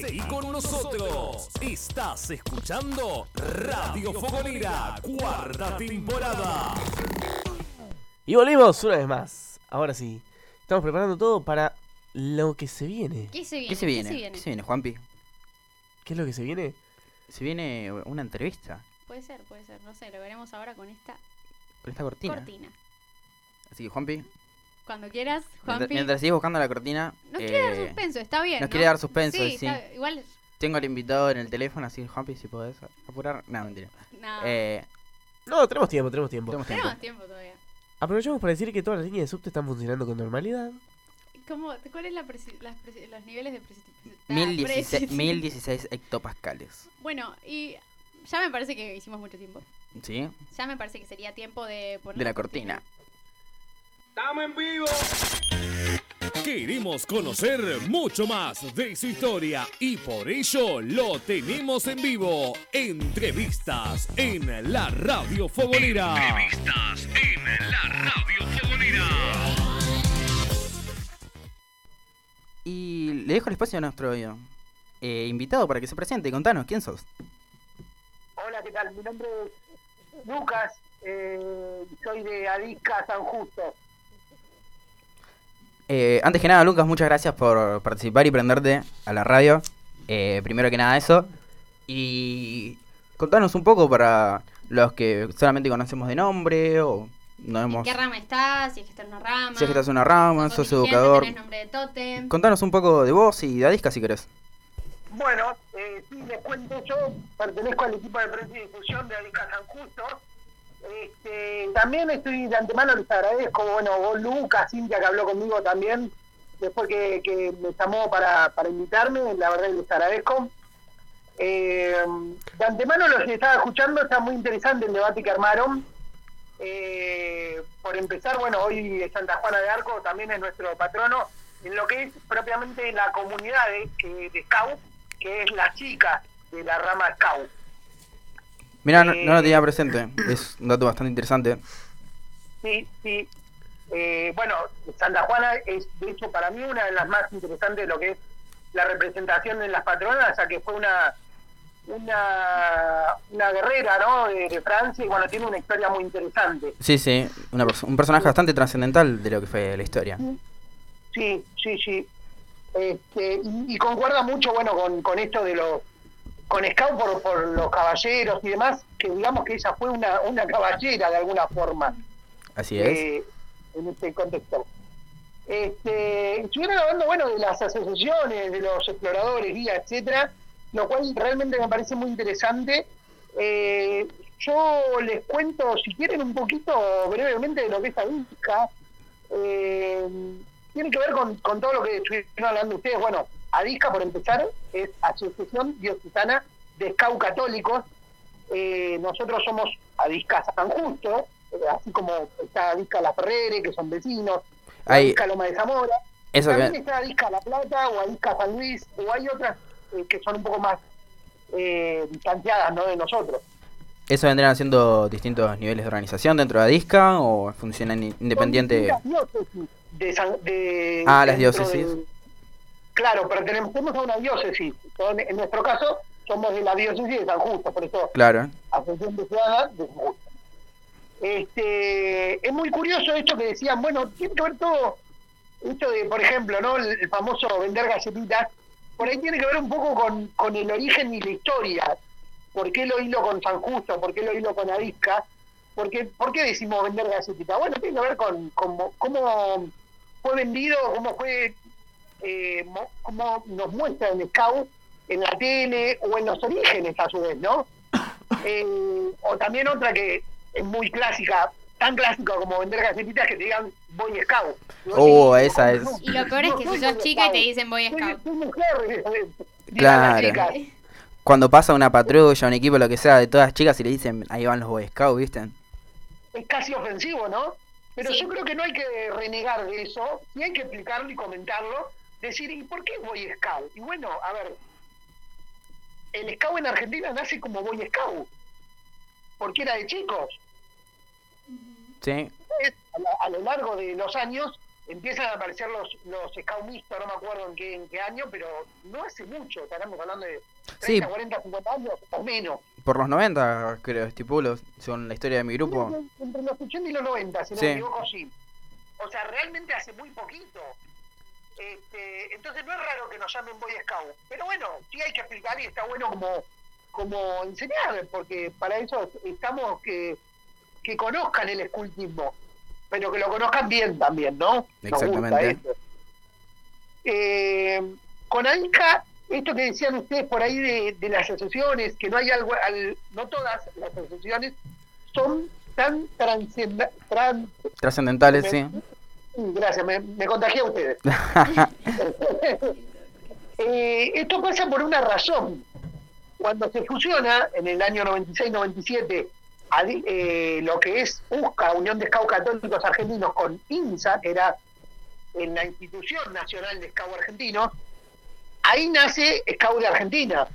Seguí con nosotros. Estás escuchando Radio Fogonera, cuarta temporada. Y volvimos una vez más. Ahora sí. Estamos preparando todo para lo que se viene. ¿Qué se viene? ¿Qué se viene? ¿Qué se viene, Juanpi? ¿Qué es lo que se viene? Se viene una entrevista Puede ser, puede ser. No sé, lo veremos ahora con esta con esta cortina. cortina. Así que, Juanpi, Cuando quieras, mientras, Juanpi. mientras sigues buscando la cortina, Nos quiere dar eh, suspenso, está bien. nos ¿no? quiere dar suspenso, sí. está- igual, tengo al invitado en el teléfono, así, Juanpi, si podés apurar. No, mentira. no. Eh, No, tenemos tiempo, tenemos tiempo. tenemos tiempo. Tenemos tiempo todavía. Aprovechamos para decir que todas las líneas de subte están funcionando con normalidad. ¿Cómo, ¿Cuál es la presi- las presi- los niveles de precipitación? 1016, 1016 hectopascales. Bueno, y ya me parece que hicimos mucho tiempo. ¿Sí? Ya me parece que sería tiempo de poner De la cortina. ¡Estamos en vivo! Queremos conocer mucho más de su historia y por ello lo tenemos en vivo. Entrevistas en la Radio Fogonera. Entrevistas en la Radio Fogonera. Y le dejo el espacio a nuestro eh, invitado para que se presente. Contanos, ¿quién sos? Hola, ¿qué tal? Mi nombre es Lucas, eh, soy de Adisca, San Justo. Eh, antes que nada, Lucas, muchas gracias por participar y prenderte a la radio. Eh, primero que nada eso. Y contanos un poco para los que solamente conocemos de nombre o ¿En hemos... qué rama estás? Si es que estás en una rama. Si es que estás en una rama, sos educador. tenés nombre de tótem. Contanos un poco de vos y de Adisca si querés. Bueno, eh, sí, les cuento yo, pertenezco al equipo de prensa y difusión de Adica San Justo. Este, también estoy de antemano, les agradezco, bueno, vos Lucas, Cintia que habló conmigo también, después que, me llamó para, para invitarme, la verdad les agradezco. Eh, de antemano los que estaba escuchando, está muy interesante el debate que armaron. Eh, por empezar, bueno, hoy Santa Juana de Arco también es nuestro patrono en lo que es propiamente la comunidad de, de Scout, que es la chica de la rama Scout. Mirá, no, Eh, no lo tenía presente. Es un dato bastante interesante. Sí, sí. Eh, bueno, Santa Juana es, de hecho, para mí una de las más interesantes de lo que es la representación de las patronas, ya que fue una una, una guerrera, ¿no? De, de Francia y bueno, tiene una historia muy interesante. Sí, sí, una un personaje bastante trascendental de lo que fue la historia. Sí, sí, sí. Este, y, y concuerda mucho, bueno, con, con esto de los con Scout por, por los caballeros y demás, que digamos que ella fue una, una caballera de alguna forma. Así es. eh, en este contexto. Este, estuvieron hablando, bueno, de las asociaciones, de los exploradores, guías, etcétera, lo cual realmente me parece muy interesante. Eh, yo les cuento, si quieren, un poquito brevemente de lo que es ADISCA. Eh, tiene que ver con, con todo lo que estuvieron hablando ustedes. Bueno, ADISCA, por empezar, es Asociación Diocesana de Scout Católicos. Eh, nosotros somos Adisca San Justo, eh, así como está Adisca La Ferrere, que son vecinos, Hay- Adisca Loma de Zamora. Eso También que- está Adisca La Plata o Adisca San Luis, o hay otras eh, que son un poco más eh, distanciadas ¿no? de nosotros. ¿Eso vendrían haciendo distintos niveles de organización dentro de Adisca o funcionan in- independiente? Distintas diócesis de San- de- Ah, las diócesis. de- claro, pertenecemos a una diócesis. En nuestro caso, somos de la diócesis de San Justo, por eso Claro. Asociación de Ciudadanos de San Justo. Este, es muy curioso esto que decían, bueno, tiene que ver todo, esto de, por ejemplo, ¿no? El, famoso vender galletitas, por ahí tiene que ver un poco con, con el origen y la historia. ¿Por qué lo hilo con San Justo? ¿Por qué lo hilo con Arisca? ¿Por qué, ¿Por qué decimos vender galletitas? Bueno, tiene que ver con, con mo- cómo fue vendido, cómo fue, eh, cómo nos muestra en Scout, en la tele o en los orígenes a su vez, ¿no? *laughs* Eh, o también otra que es muy clásica, tan clásica como vender galletitas que te digan Boy Scout. Vos Oh, esa es. Y lo peor es que si sos chica y te dicen Boy Scout. soy mujer, *laughs* Claro. Cuando pasa una patrulla, un equipo, lo que sea, de todas las chicas y le dicen, ahí van los Boy Scouts, ¿viste? es casi ofensivo, ¿no? Pero Sí. yo creo que no hay que renegar de eso, y hay que explicarlo y comentarlo, decir, ¿y por qué Boy Scout? Y bueno, a ver, el Scout en Argentina nace como Boy Scout, porque era de chicos. Sí. A, lo largo de los años empiezan a aparecer los, los Scout mixtos, no me acuerdo en qué, en qué año, pero no hace mucho, estaremos hablando de 30, Sí. 40, 50 años o menos. Por los 90, creo, estipulo, según la historia de mi grupo. Entre los 80 y los 90, si no Sí. me equivoco, sí. O sea, realmente hace muy poquito. Este, entonces no es raro que nos llamen Boy Scout. Pero bueno, sí hay que explicar y está bueno como, como enseñar, porque para eso estamos que, que conozcan el escultismo, pero que lo conozcan bien también, ¿no? Nos gusta Exactamente. Eh, con AICA, esto que decían ustedes por ahí de, de las asociaciones, que no hay algo, al- no todas las asociaciones son tan Trascendentales, sí. Gracias, me, me contagié a ustedes. *laughs* Eh, esto pasa por una razón. Cuando se fusiona en el año 96-97 adi- eh, lo que es USCA, Unión de Scouts Católicos Argentinos, con INSA, que era en la institución nacional de Scout Argentinos, ahí nace Scout de Argentina.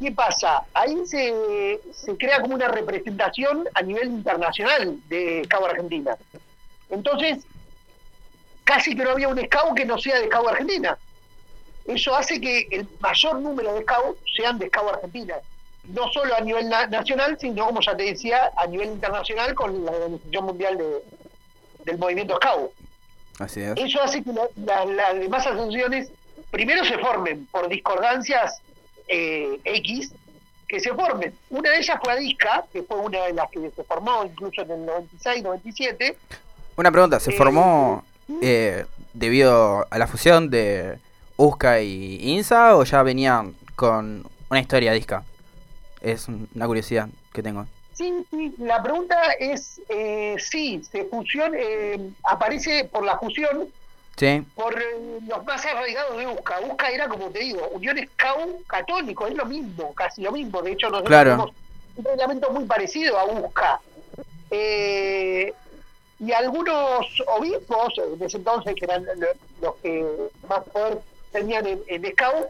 ¿Qué pasa? Ahí se, se crea como una representación a nivel internacional de Scout Argentina. Entonces, casi que no había un scout que no sea de scout argentina. Eso hace que el mayor número de scouts sean de scout argentina. No solo a nivel na- nacional, sino, como ya te decía, a nivel internacional con la Organización Mundial de- del Movimiento Scout. Así es. Eso hace que la- la- las demás asociaciones primero se formen por discordancias eh, X, que que se formen. Una de ellas fue Adisca, que fue una de las que se formó incluso en el 96, 97. Una pregunta, ¿se Eh, formó eh, debido a la fusión de USCA y INSA o ya venían con una historia disca? Es un- una curiosidad que tengo. Sí, sí, la pregunta es, eh, sí, se fusiona, eh, aparece por la fusión Sí, por eh, los más arraigados de USCA. USCA era, como te digo, Unión Scout Católico, es lo mismo, casi lo mismo. De hecho, nosotros Claro. tenemos un reglamento muy parecido a USCA. Y algunos obispos, en ese entonces, que eran lo- los que más poder tenían en, en Scout,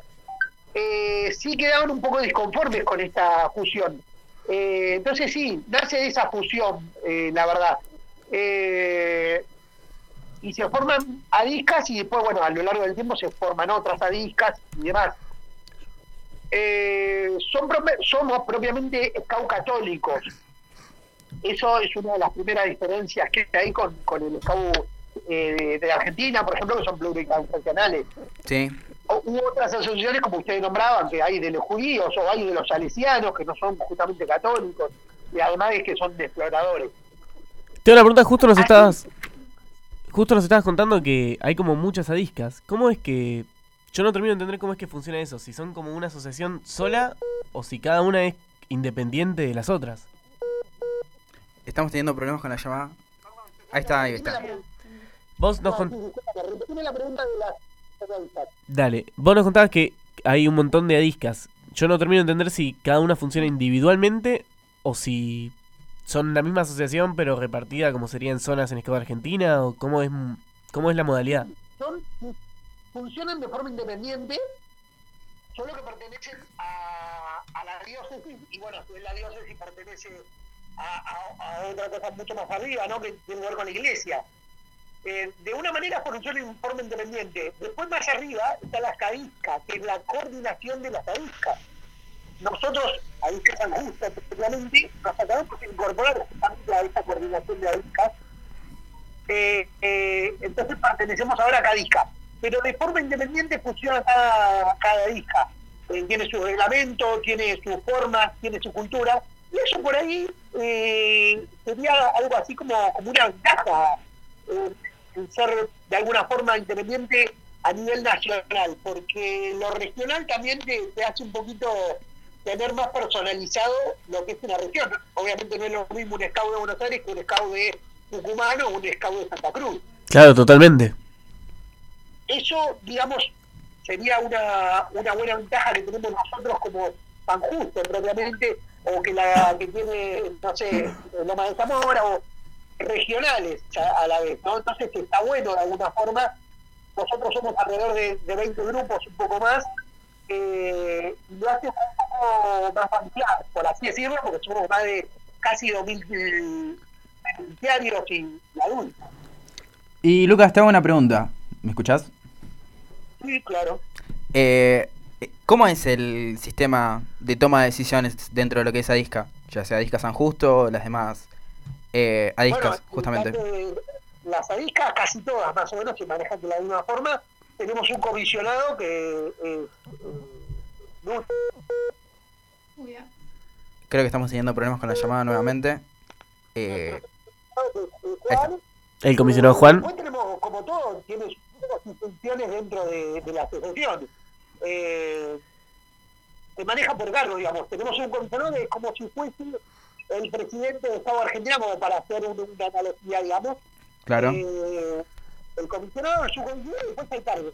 eh, sí quedaban un poco disconformes con esta fusión. Eh, entonces sí, nace de esa fusión, eh, la verdad. Eh, y se forman adiscas y después, bueno, a lo largo del tiempo se forman otras adiscas y demás. Son somos propiamente scout católicos. Eso es una de las primeras diferencias que hay con, con el scout eh, de Argentina, por ejemplo, que son pluriconfesionales. sí. O- U otras asociaciones, como ustedes nombraban, que hay de los judíos o hay de los salesianos, que no son justamente católicos, y además es que son de exploradores. Tengo una pregunta, justo nos estabas. Justo nos estabas contando que hay como muchas adiscas. ¿Cómo es que.? Yo no termino de entender cómo es que funciona eso. Si son como una asociación sola o si cada una es independiente de las otras. Estamos teniendo problemas con la llamada. Ahí está, ahí está. Vos nos, No, con- adiscas. Dale, vos nos contabas que hay un montón de adiscas. Yo no termino de entender si cada una funciona individualmente o si son la misma asociación pero repartida como sería en zonas en Escala Argentina o cómo es cómo es la modalidad. son funcionan de forma independiente, solo que pertenecen a, a la diócesis, y bueno, la diócesis pertenece a, a- otra cosa mucho más arriba, ¿no? que tiene que ver con la iglesia. Eh, de una manera funcionan en forma independiente. Después más arriba está la CADISCA, que es la coordinación de las CADISCA. Nosotros, ADISCA San Justo, especialmente, nos acabamos de incorporar a esta coordinación de ADISCA eh, eh, entonces pertenecemos ahora a Cadisca. Pero de forma independiente funciona cada, cada disca. Eh, tiene su reglamento, tiene su forma, tiene su cultura. Y eso por ahí eh, sería algo así como, como una ventaja, eh, ser de alguna forma independiente a nivel nacional, porque lo regional también te, te hace un poquito tener más personalizado lo que es una región. Obviamente no es lo mismo un scout de Buenos Aires que un scout de Tucumán o un scout de Santa Cruz. Claro, totalmente. Eso, digamos, sería una, una buena ventaja que tenemos nosotros como San Justo propiamente, o que la que tiene, no sé, Loma de Zamora, o regionales a, la vez, ¿no? Entonces está bueno de alguna forma. Nosotros somos alrededor de, de 20 grupos, un poco más, eh, lo hace un poco más familiar, por así decirlo, porque somos más de casi 2.000 beneficiarios y, y adultos. Y Lucas, te hago una pregunta. ¿Me escuchás? Sí, claro. Eh, ¿Cómo es el sistema de toma de decisiones dentro de lo que es ADISCA? Ya sea ADISCA San Justo o las demás eh, ADISCAs, Bueno, justamente. eh, Las adiscas, casi todas más o menos, se manejan de la misma forma. Tenemos un comisionado que eh, no- Creo que estamos teniendo problemas con la llamada nuevamente. Eh, Juan. El comisionado Juan. Después tenemos, como todo, tiene sus funciones dentro de, de la asociación. Eh, se maneja por cargo, digamos. Tenemos un comisionado que es como si fuese el presidente del Estado argentino, como para hacer un- una analogía, digamos. claro. Eh, el comisionado, su comisionado y después hay cargo.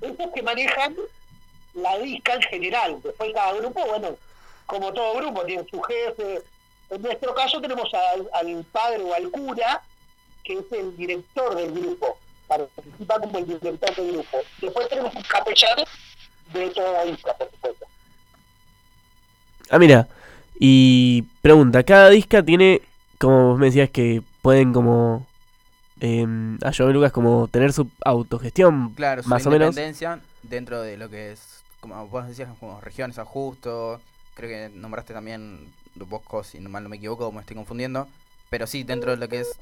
Esos que manejan la disca en general. Después cada grupo, bueno, como todo grupo, tiene su jefe. En nuestro caso tenemos al, al padre o al cura, que es el director del grupo. Participa como el director del grupo. Después tenemos un capellán de toda la disca, por supuesto. Ah, mira. Y pregunta, cada disca tiene, como vos me decías, que pueden como... Eh, ayúdame Lucas, como tener su autogestión, Claro, su más o menos. independencia dentro de lo que es, como vos decías, como regiones a justo. Creo que nombraste también Bosco, si no mal no me equivoco, me estoy confundiendo. Pero sí, dentro de lo que es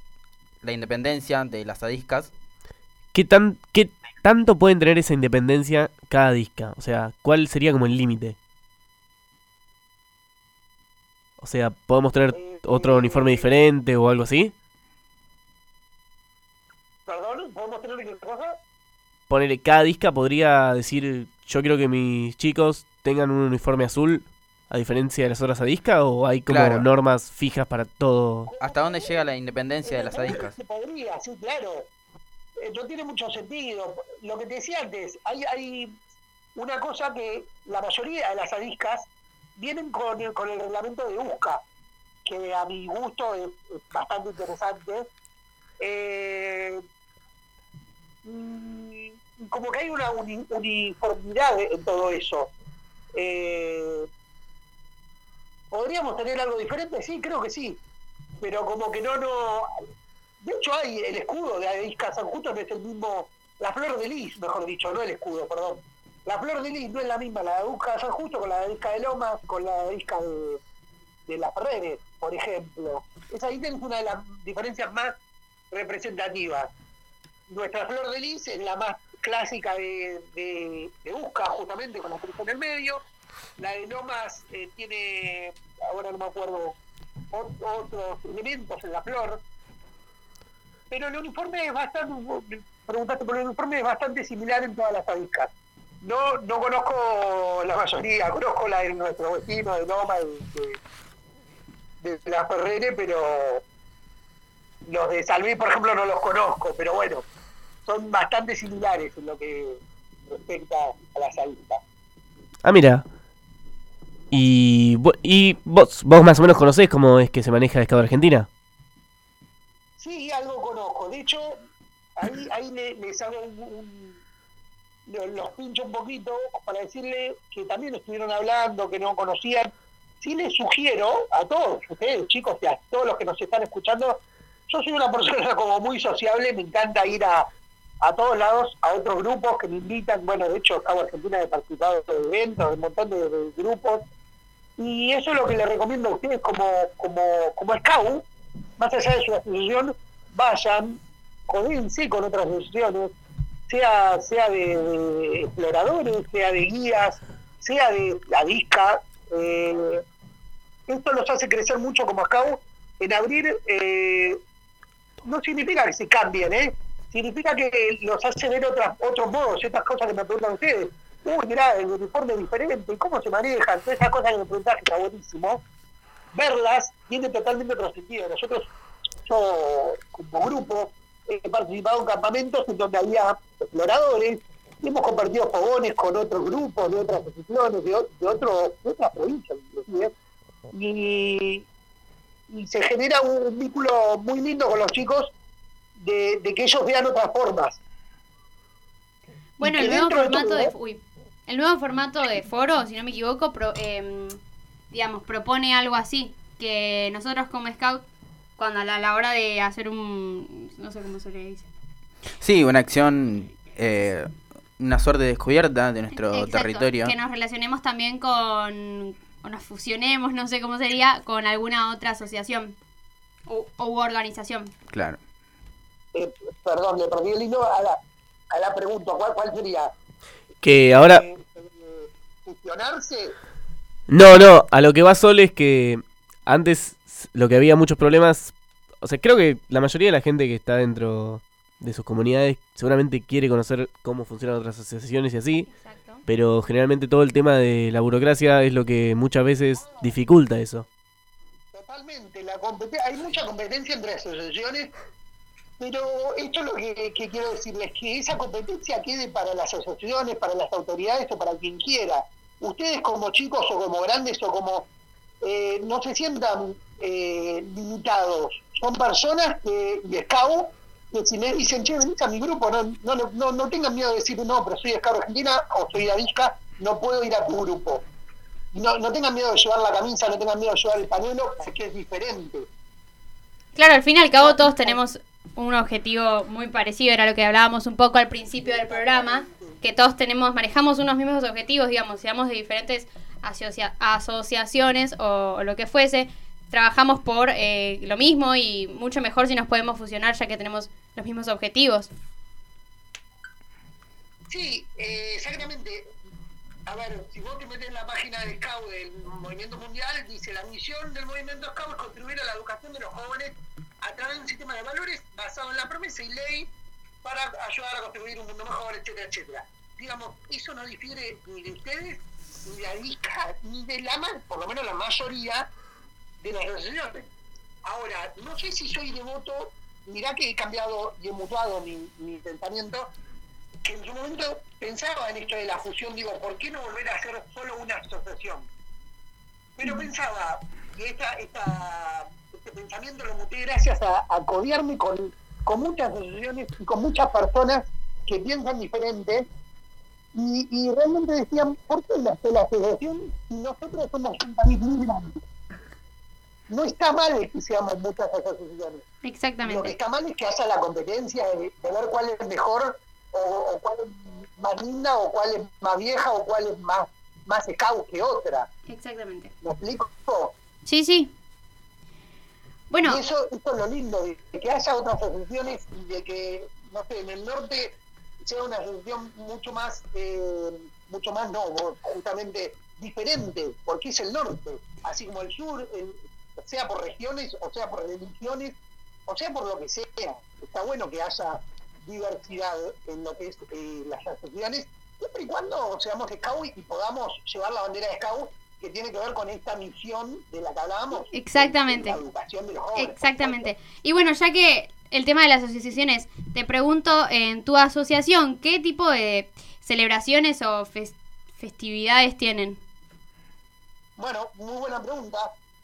la independencia de las adiscas. ¿Qué, tan, ¿Qué tanto pueden tener esa independencia cada disca? O sea, ¿cuál sería como el límite? O sea, ¿podemos tener otro uniforme diferente o algo así? Perdón, ¿podemos tener qué cosa? Ponerle cada disca podría decir, yo quiero que mis chicos tengan un uniforme azul a diferencia de las otras adiscas o hay como Claro. normas fijas para todo. ¿Hasta dónde llega la independencia de las adiscas? Se podría, sí, claro. Eh, no tiene mucho sentido. Lo que te decía antes, hay, hay una cosa que la mayoría de las adiscas vienen con el, con el reglamento de USCA, que a mi gusto es, bastante interesante. Eh, mm, como que hay una uni- uniformidad en todo eso. Eh, ¿Podríamos tener algo diferente? Sí, creo que sí. Pero como que no, no. De hecho, hay el escudo de Adisca San Justo, no es el mismo. La flor de lis, mejor dicho, no el escudo, perdón. La flor de lis no es la misma, la de Adisca San Justo con la de Adisca de Lomas, con la de Adisca de, de Las Ferreres, por ejemplo. Es ahí tenés una de las diferencias más representativas. Nuestra flor de lis es la más clásica de, de, de justamente con la cruz en el medio. La de Lomas eh, tiene, ahora no me acuerdo, ot- otros elementos en la flor. Pero el uniforme es bastante, preguntaste por el uniforme es bastante similar en todas las adiscas. No, no conozco la mayoría, conozco la de nuestro vecino de Loma de, de, de la Ferrere, pero los de Salvé, por ejemplo, no los conozco, pero bueno, son bastante similares en lo que respecta a las adiscas. Ah, mira. Y, y vos, vos más o menos conocés cómo es que se maneja Scout Argentina. Sí, algo. De hecho, ahí, ahí le- les hago un, un- lo- los pincho un poquito para decirle que también estuvieron hablando, que no conocían. Sí les sugiero a todos ustedes, chicos, y a todos los que nos están escuchando, yo soy una persona *laughs* como muy sociable, me encanta ir a, a todos lados, a otros grupos que me invitan. Bueno, de hecho, Cabo Argentina he participado de eventos, de un montón de, grupos. Y eso es lo que les recomiendo a ustedes como, como, como scout, más allá de su asociación, vayan, codíense con otras asociaciones, sea, sea de, exploradores, sea de guías, sea de la disca. eh, esto los hace crecer mucho como scout en abrir, eh, no significa que se cambien, ¿eh? significa que los hace ver otras, otros modos, estas cosas que me preguntan ustedes. Uy, mirá, el uniforme diferente, ¿cómo se manejan? Todas esas cosas que me preguntan que está buenísimo verlas tiene totalmente otro sentido. Nosotros, como grupo, he participado en campamentos en donde había exploradores, y hemos compartido fogones con otros grupos de otras asociaciones, de, de, otro, de otras provincias, inclusive, y, y se genera un, vínculo muy lindo con los chicos de, de que ellos vean otras formas. Bueno, el nuevo formato de, uy, el nuevo formato de foro, si no me equivoco, pro- em, digamos, propone algo así, que nosotros como scout, cuando a la, a la hora de hacer un, no sé cómo se le dice, Sí, una acción, eh, una suerte de descubierta de nuestro Exacto, territorio. que nos relacionemos también con, o nos fusionemos, no sé cómo sería, con alguna otra asociación o, o organización. Claro. Eh, perdón, le perdí el hilo a la, a la pregunta, ¿cuál, cuál sería? Que ahora... Eh, eh, ¿Fusionarse? No, no, a lo que va Sol es que antes lo que había muchos problemas, o sea, creo que la mayoría de la gente que está dentro de sus comunidades seguramente quiere conocer cómo funcionan otras asociaciones y así, pero generalmente todo el tema de la burocracia es lo que muchas veces dificulta eso. Totalmente, la hay mucha competencia entre asociaciones, pero esto es lo que, que quiero decirles, que esa competencia quede para las asociaciones, para las autoridades o para quien quiera. Ustedes como chicos o como grandes o como... eh, no se sientan eh, limitados, son personas que, y scout que si me dicen, che, venís a mi grupo, no, no, no, no, tengan miedo de decir, no, pero soy Scout Argentina o soy de Avisca, no puedo ir a tu grupo. No, no tengan miedo de llevar la camisa, no tengan miedo de llevar el pañuelo, porque es diferente. Claro, al fin y al cabo todos tenemos un objetivo muy parecido, era lo que hablábamos un poco al principio del programa, que todos tenemos, manejamos unos mismos objetivos, digamos, seamos de diferentes asocia- asociaciones o lo que fuese, trabajamos por eh, lo mismo y mucho mejor si nos podemos fusionar ya que tenemos los mismos objetivos. Sí, eh, exactamente. a ver, si vos te metes en la página de Scout del Movimiento Mundial, dice la misión del Movimiento Scout es contribuir a la educación de los jóvenes a través de un sistema de valores basado en la promesa y ley para ayudar a construir un mundo mejor, etcétera, etcétera. Digamos, eso no difiere ni de ustedes, ni de ADICA, ni de la, por lo menos la mayoría de las asociaciones. Ahora, no sé si soy devoto, mirá que he cambiado y he mutado mi, mi pensamiento, que en su momento pensaba en esto de la fusión, digo, ¿por qué no volver a hacer solo una asociación? Pero pensaba, y esta, esta, este pensamiento lo muté gracias a, a codearme con, con muchas asociaciones y con muchas personas que piensan diferente y, y realmente decían, ¿por qué la, la asociación si nosotros somos un país muy grande? No está mal que seamos muchas asociaciones. Lo que Exactamente. está mal es que haya la competencia de, de ver cuál es mejor o, o cuál es más linda o cuál es más vieja o cuál es más, más scout que otra. Exactamente. ¿Me explico? Sí, sí. Bueno. Y eso, eso es lo lindo, de que haya otras asociaciones y de que, no sé, en el norte sea una asociación mucho más, eh, mucho más, no, justamente diferente, porque es el norte, así como el sur, el- sea por regiones, o sea por religiones, o sea por lo que sea. Está bueno que haya diversidad en lo que es eh, las asociaciones, siempre y cuando seamos scout y podamos llevar la bandera de scout que tiene que ver con esta misión de la que hablábamos. Exactamente. La educación de los jóvenes. Exactamente. Y bueno, ya que el tema de las asociaciones, te pregunto, en tu asociación, ¿qué tipo de celebraciones o fes- festividades tienen? Bueno, muy buena pregunta.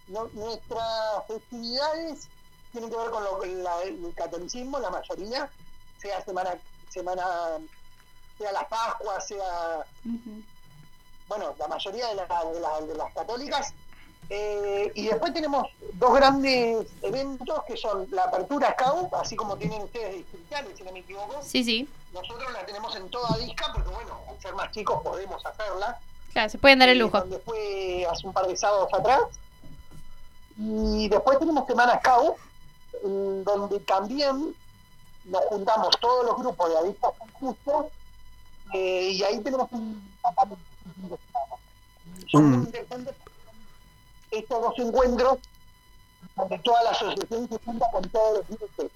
No- nuestras festividades tienen que ver con lo, la- el catolicismo, la mayoría, sea semana, semana, sea la Pascua, sea, bueno, la mayoría de, la- de la- de las católicas. Eh, y después tenemos dos grandes eventos que son la apertura Scout, así como tienen ustedes distritales, si no me equivoco. Sí, sí. Nosotros la tenemos en toda disca porque, bueno, al ser más chicos podemos hacerla. Claro, se pueden dar el lujo. donde fue hace un par de sábados atrás. Y después tenemos Semana Scout, en donde también nos juntamos todos los grupos de adictos con justo, eh, y ahí tenemos un. Son muy interesantes estos dos encuentros, donde toda la asociación se junta con todos los grupos.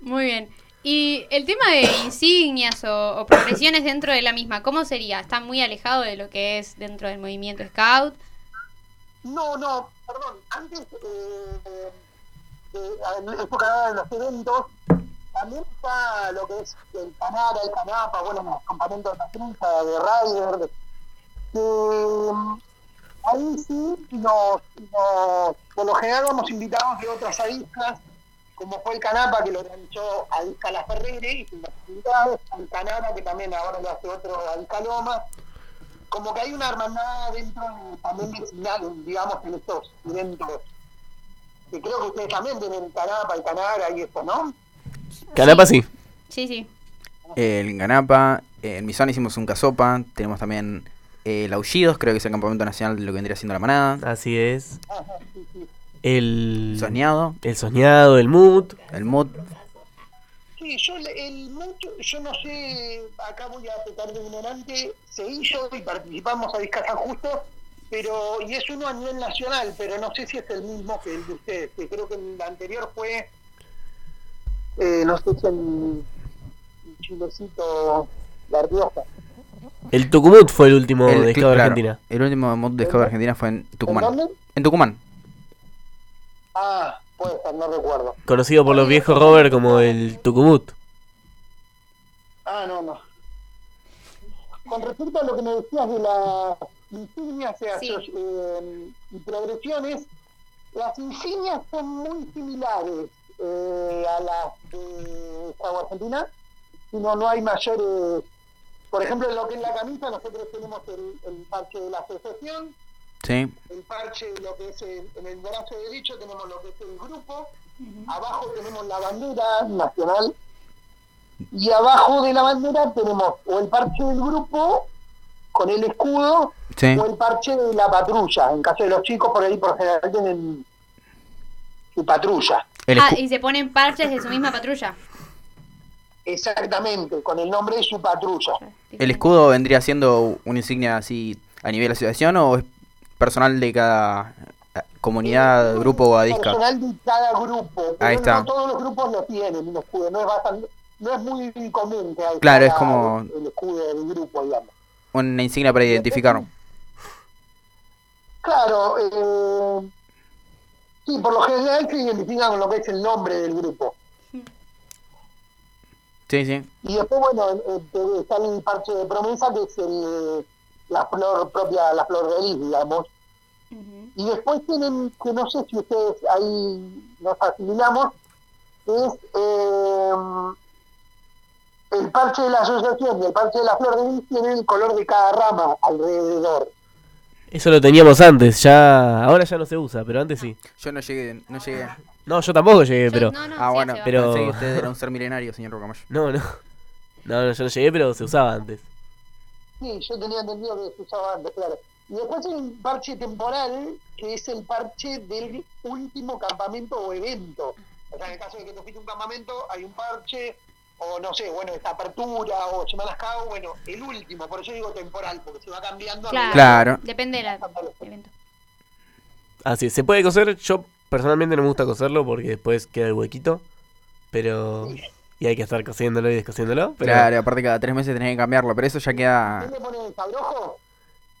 Muy bien. Y el tema de insignias o, o progresiones dentro de la misma, ¿cómo sería? ¿Está muy alejado de lo que es dentro del movimiento Scout? No, no, perdón, antes eh, de, de época de los eventos, también está lo que es el Canara, el Canapa, bueno, los campamentos de la trucha, de Ryder, de- mm, ahí sí nos, nos, por lo general vamos invitados de otras avispas, como fue el Canapa que lo organizó Adisca La Ferrere, y el Canara que también ahora lo hace otro Adisca Loma, como que hay una hermandad dentro de, también vecinal, digamos, en estos eventos. Que creo que ustedes también tienen el Canapa, el Canara y eso, ¿no? Canapa sí. Sí, sí. En Ganapa, en Misón hicimos un casopa, tenemos también eh, el Aullidos, creo que es el campamento nacional de lo que vendría siendo la manada. Así es. Ajá, sí, sí. El Soñado. El soñado, el mood. El mood. Sí, yo el mucho, yo no sé, acá voy a pecar de ignorante, se hizo y participamos a Vizca San Justo, pero, y es uno a nivel nacional, pero no sé si es el mismo que el de ustedes, que creo que el anterior fue, eh, no sé si el, el chilecito La Rioja. El Tucumut fue el último El- de Scout claro, Argentina. El último mod de Argentina fue en Tucumán. ¿En dónde? En Tucumán. Ah, puede ser, no recuerdo. Conocido por los viejos Robert como el Tucumut. Ah, no, no. Con respecto a lo que me decías de las insignias y eh, y progresiones, las insignias son muy similares eh, a las de Estado Argentina, sino no hay mayores... Por ejemplo, en lo que es la camisa, nosotros tenemos el, el parche de la asociación, Sí. el parche, lo que es el- en el brazo derecho tenemos lo que es el grupo, abajo tenemos la bandera nacional y abajo de la bandera tenemos o el parche del grupo con el escudo Sí. o el parche de la patrulla. En caso de los chicos, por ahí por general tienen su patrulla. El Ah, y se ponen parches de su misma patrulla. Exactamente, con el nombre de su patrulla. ¿El escudo vendría siendo una insignia así a nivel asociación o es personal de cada eh, comunidad, grupo o adisca? Personal de cada grupo. Ahí está. No todos los grupos lo tienen, un escudo. No es, bastante, no es muy común que haya Claro, es como- el escudo del grupo, digamos. Una insignia para identificar. Claro, eh, sí, por lo general se identifican con lo que es el nombre del grupo. Sí, sí. Y después, bueno, está el parche de promesa, que es el, la flor propia, la flor de lis, digamos. Y después tienen, que no sé si ustedes ahí nos asimilamos, es eh, el parche de la asociación y el parche de la flor de lis tienen el color de cada rama alrededor. Eso lo teníamos antes, ya ahora ya no se usa, pero antes sí. Yo no llegué, no llegué. No, yo tampoco llegué, pero ah, bueno, pero usted era un ser milenario, señor Rocamayo. No, no. No, no, yo no llegué, pero se usaba antes. Sí, yo tenía entendido que se usaba antes, claro. Y después hay un parche temporal, que es el parche del último campamento o evento. O sea, en el caso de que te fuiste a un campamento, hay un parche, o no sé, bueno, esta apertura, o Semanas Cao, bueno, el último, por eso digo temporal, porque se va cambiando. a Claro. Depende del evento. Así, se puede coser. Yo personalmente no me gusta coserlo porque después queda el huequito. Pero. Y hay que estar cosiéndolo y descosiéndolo. Pero, Claro, aparte cada tres meses tenés que cambiarlo, pero eso ya queda... ¿Qué le ponen el sabrojo?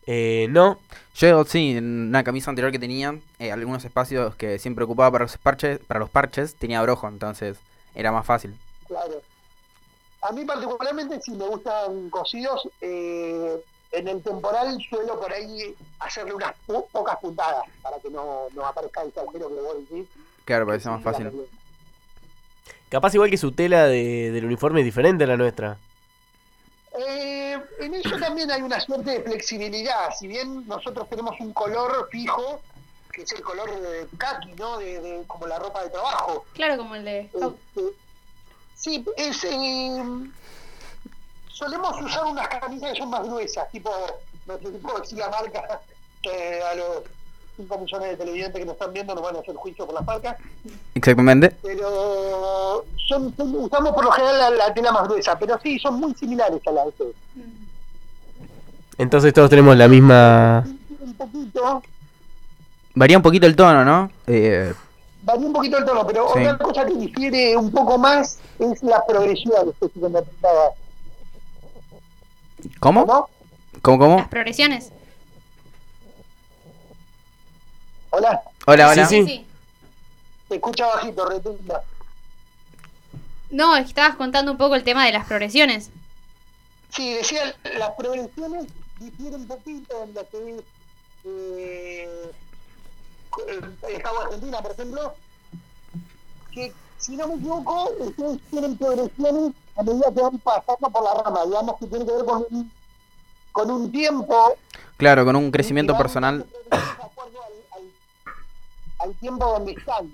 Eh, no. Yo sí, en una camisa anterior que tenía, eh, algunos espacios que siempre ocupaba para los parches, para los parches tenía brojo, entonces era más fácil. Claro. A mí particularmente si me gustan cosidos, eh, en el temporal suelo por ahí hacerle unas po- pocas puntadas para que no, no aparezca el agujero que vos decís. Claro, parece más fácil. Capaz igual que su tela de- del uniforme es diferente a la nuestra. Eh, en eso también hay una suerte de flexibilidad. Si bien nosotros tenemos un color fijo, que es el color de kaki, ¿no? De, de- como la ropa de trabajo. Claro, como el de. Este, sí, es, eh, solemos usar unas camisas que son más gruesas, tipo, no sé si puedo decir la marca, que *laughs* a los 5 millones de televidentes que nos están viendo nos van a hacer juicio por las marcas, Exactamente. pero son, son- usamos por lo general la, la tela más gruesa, pero sí, son muy similares a la de ustedes. Entonces todos tenemos la misma. Un poquito, Varía un poquito el tono, ¿no? Eh, varía un poquito el tono, pero Sí. otra cosa que difiere un poco más es la progresión, que se me. ¿Cómo? ¿Cómo? ¿Cómo, cómo? Las progresiones. Hola. Hola, hola. Sí, sí. Se escucha bajito, retumba. No, estabas contando un poco el tema de las progresiones. Sí, decía, las progresiones difieren un poquito en lo que es eh, el Estado de Argentina, por ejemplo, que si no me equivoco, ustedes tienen progresiones a medida que van pasando por la rama, digamos que tiene que ver con un, con un tiempo, Claro, con un crecimiento personal. Al tiempo donde están.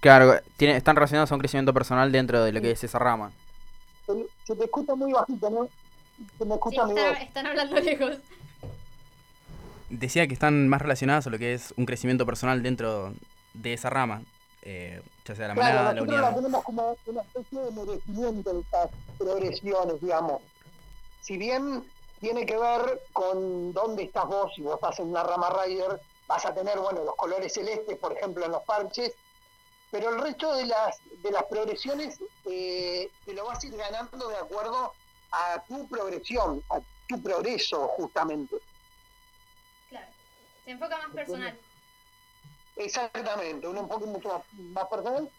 Claro, tiene, están relacionados a un crecimiento personal dentro de lo que es esa rama. Se, se te escucha muy bajito, ¿no? Se me escucha voz. Está- están hablando lejos. Decía que están más relacionadas a lo que es un crecimiento personal dentro de esa rama. eh, ya sea la Claro, manada, la nosotros la unidad. tenemos como una especie de merecimiento de estas progresiones, digamos. Si bien tiene que ver con dónde estás vos, si vos estás en una rama rider, vas a tener, bueno, los colores celestes, por ejemplo, en los parches, pero el resto de las, de las progresiones eh, te lo vas a ir ganando de acuerdo a tu progresión, a tu progreso, justamente. Claro. Se enfoca más personal. Exactamente, un poco mucho más, más personal,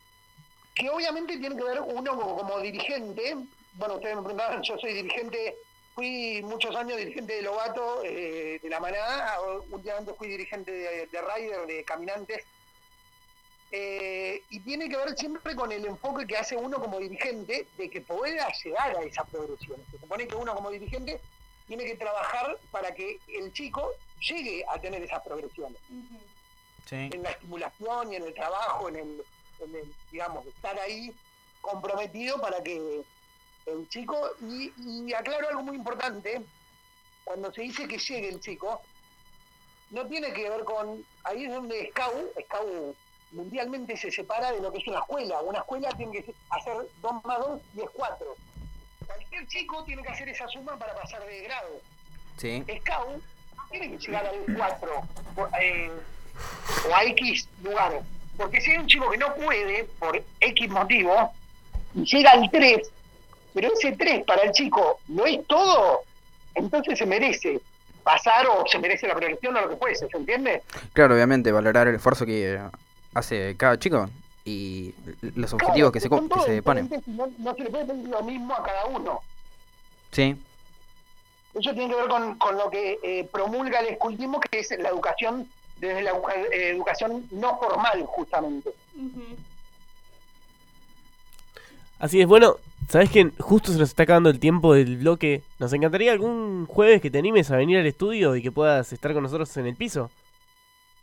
que obviamente tiene que ver uno como, como dirigente, bueno, ustedes me preguntaban, yo soy dirigente, fui muchos años dirigente de Lobato, eh, de la manada, últimamente fui dirigente de, de Rider, de Caminantes, eh, y tiene que ver siempre con el enfoque que hace uno como dirigente de que pueda llegar a esa progresión. Se supone que uno como dirigente tiene que trabajar para que el chico llegue a tener esas progresiones. En la estimulación y en el trabajo, en el, en el, digamos, estar ahí comprometido para que el chico, y, y aclaro algo muy importante, cuando se dice que llegue el chico, no tiene que ver con, ahí es donde Scout, Scout mundialmente se separa de lo que es una escuela, una escuela tiene que hacer 2 más 2 y es 4. chico tiene que hacer esa suma para pasar de grado. Sí. Scout tiene que llegar al 4 o, eh, o a X lugar. Porque si hay un chico que no puede, por X motivo, y llega al 3, pero ese 3 para el chico no es todo, entonces se merece pasar o se merece la progresión o lo que fuese, ¿se entiende? Claro, obviamente, valorar el esfuerzo que hace cada chico y los objetivos que se, que se ponen. No, no se le puede pedir lo mismo a cada uno. Sí, Eso tiene que ver con, con lo que eh, promulga el escultismo, que es la educación desde la eh, educación no formal, justamente. Así es, bueno, sabes que justo se nos está acabando el tiempo del bloque. Nos encantaría algún jueves que te animes a venir al estudio y que puedas estar con nosotros en el piso.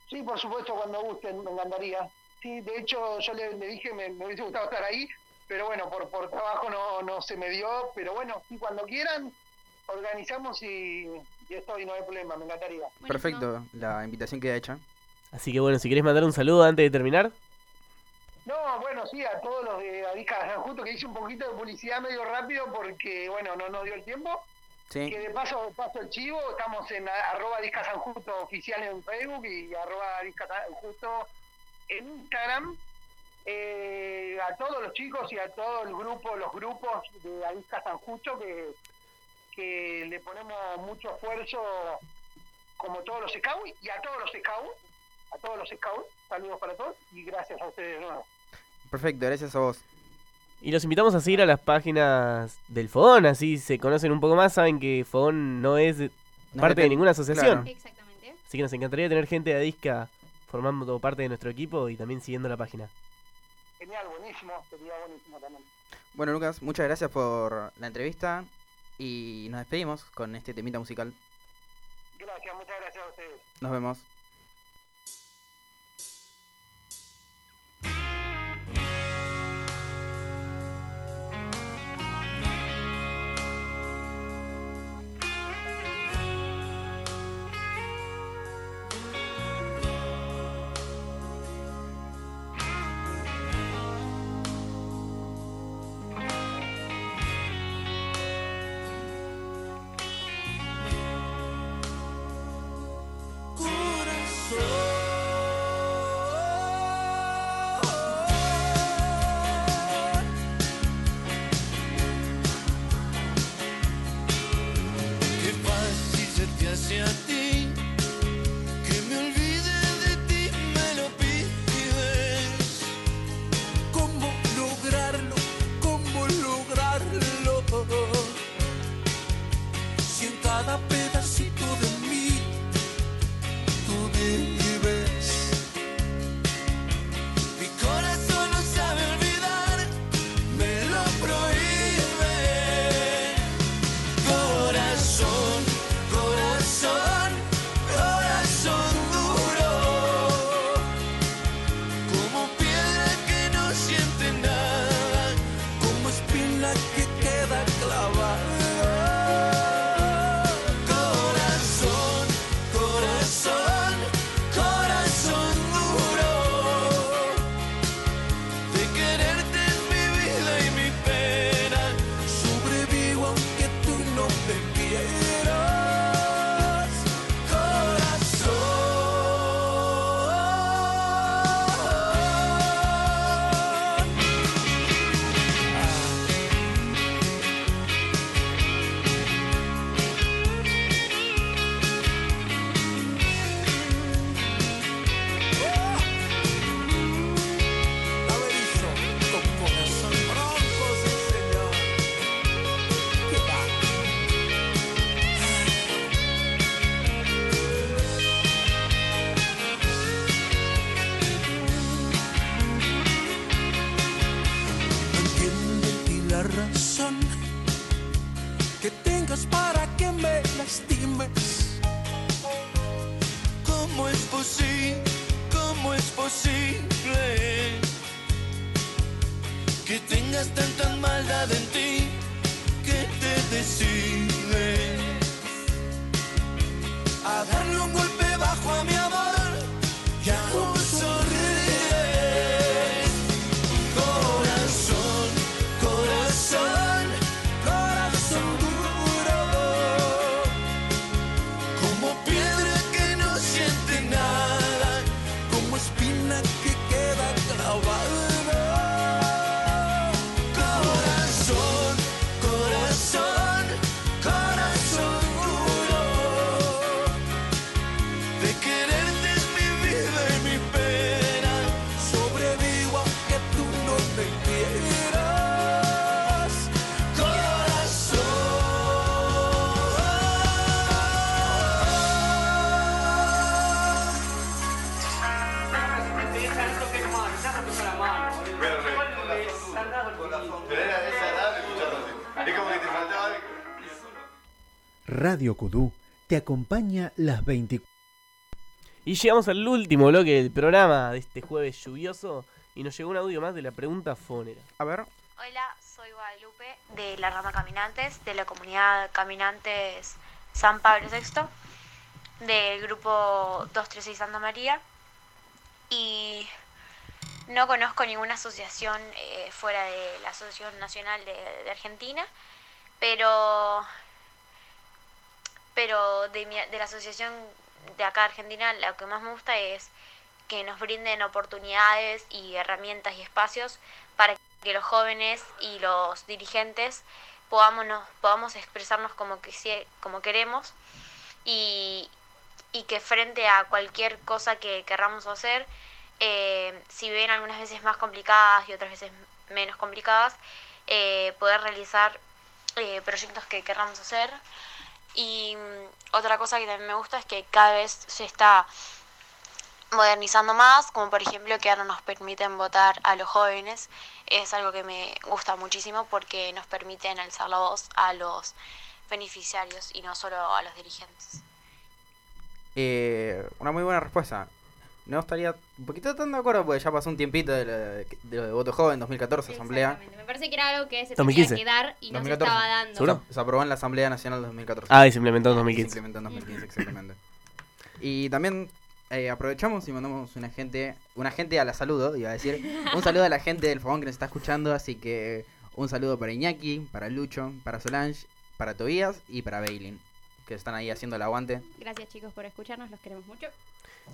Sí, por supuesto, cuando gusten, me encantaría. Sí, de hecho, yo le, le dije, me, me hubiese gustado estar ahí, pero bueno, por, por trabajo no, no se me dio. Pero bueno, sí, cuando quieran, organizamos y, y estoy, no hay problema, me encantaría. perfecto. La invitación queda hecha. Así que bueno, si querés mandar un saludo antes de terminar. No, bueno, sí, a todos los de Adisca *laughs* justo que hice un poquito de publicidad medio rápido porque, bueno, no nos dio el tiempo. Sí. Que de paso paso el chivo, estamos en arroba Disca San Justo oficial en Facebook y arroba Disca San Justo en Instagram. Eh, a todos los chicos y a todo el grupo, los grupos de Adisca San Justo que, que le ponemos mucho esfuerzo como todos los scouts y a todos los scouts, a todos los scouts, saludos para todos y gracias a ustedes de nuevo. Perfecto, gracias a vos. Y los invitamos a seguir a las páginas del Fogón, así se conocen un poco más, saben que Fogón no es parte de ninguna asociación. claro. Exactamente. Así que nos encantaría tener gente de Adisca formando parte de nuestro equipo y también siguiendo la página. Genial, buenísimo, sería buenísimo también. Bueno, Lucas, muchas gracias por la entrevista y nos despedimos con este temita musical. Gracias, muchas gracias a ustedes. Nos vemos. Radio Kudú te acompaña las 24 Y llegamos al último bloque del programa de este jueves lluvioso y nos llegó un audio más de la pregunta fonera. A ver. Hola, soy Guadalupe de la rama Caminantes, de la comunidad Caminantes San Pablo VI, del grupo 236 Santa María. Y no conozco ninguna asociación eh, fuera de la Asociación Nacional de, de Argentina, pero, pero de, mi- de la asociación de acá Argentina lo que más me gusta es que nos brinden oportunidades y herramientas y espacios para que los jóvenes y los dirigentes podamos, podamos expresarnos como, quisi- como queremos y, y que frente a cualquier cosa que querramos hacer, eh, si bien algunas veces más complicadas y otras veces menos complicadas, eh, poder realizar eh, proyectos que querramos hacer. Y mm, otra cosa que también me gusta es que cada vez se está modernizando más, como por ejemplo que ahora nos permiten votar a los jóvenes, es algo que me gusta muchísimo porque nos permiten alzar la voz a los beneficiarios y no solo a los dirigentes. Eh, una muy buena respuesta. No estaría un poquito tan de acuerdo porque ya pasó un tiempito de lo de, de lo de voto joven 2014, asamblea. Me parece que era algo que se 2015. tenía que dar y no se 2014. estaba dando. ¿Seguro? Se aprobó en la Asamblea Nacional de 2014. Ah, y se implementó en Se 2015. implementó en 2015, exactamente. Y también eh, aprovechamos y mandamos una gente, una gente a la saludo, iba a decir. *laughs* Un saludo a la gente del fogón que nos está escuchando, así que un saludo para Iñaki, para Lucho, para Solange, para Tobías y para Bailin, que están ahí haciendo el aguante. Gracias chicos por escucharnos, los queremos mucho.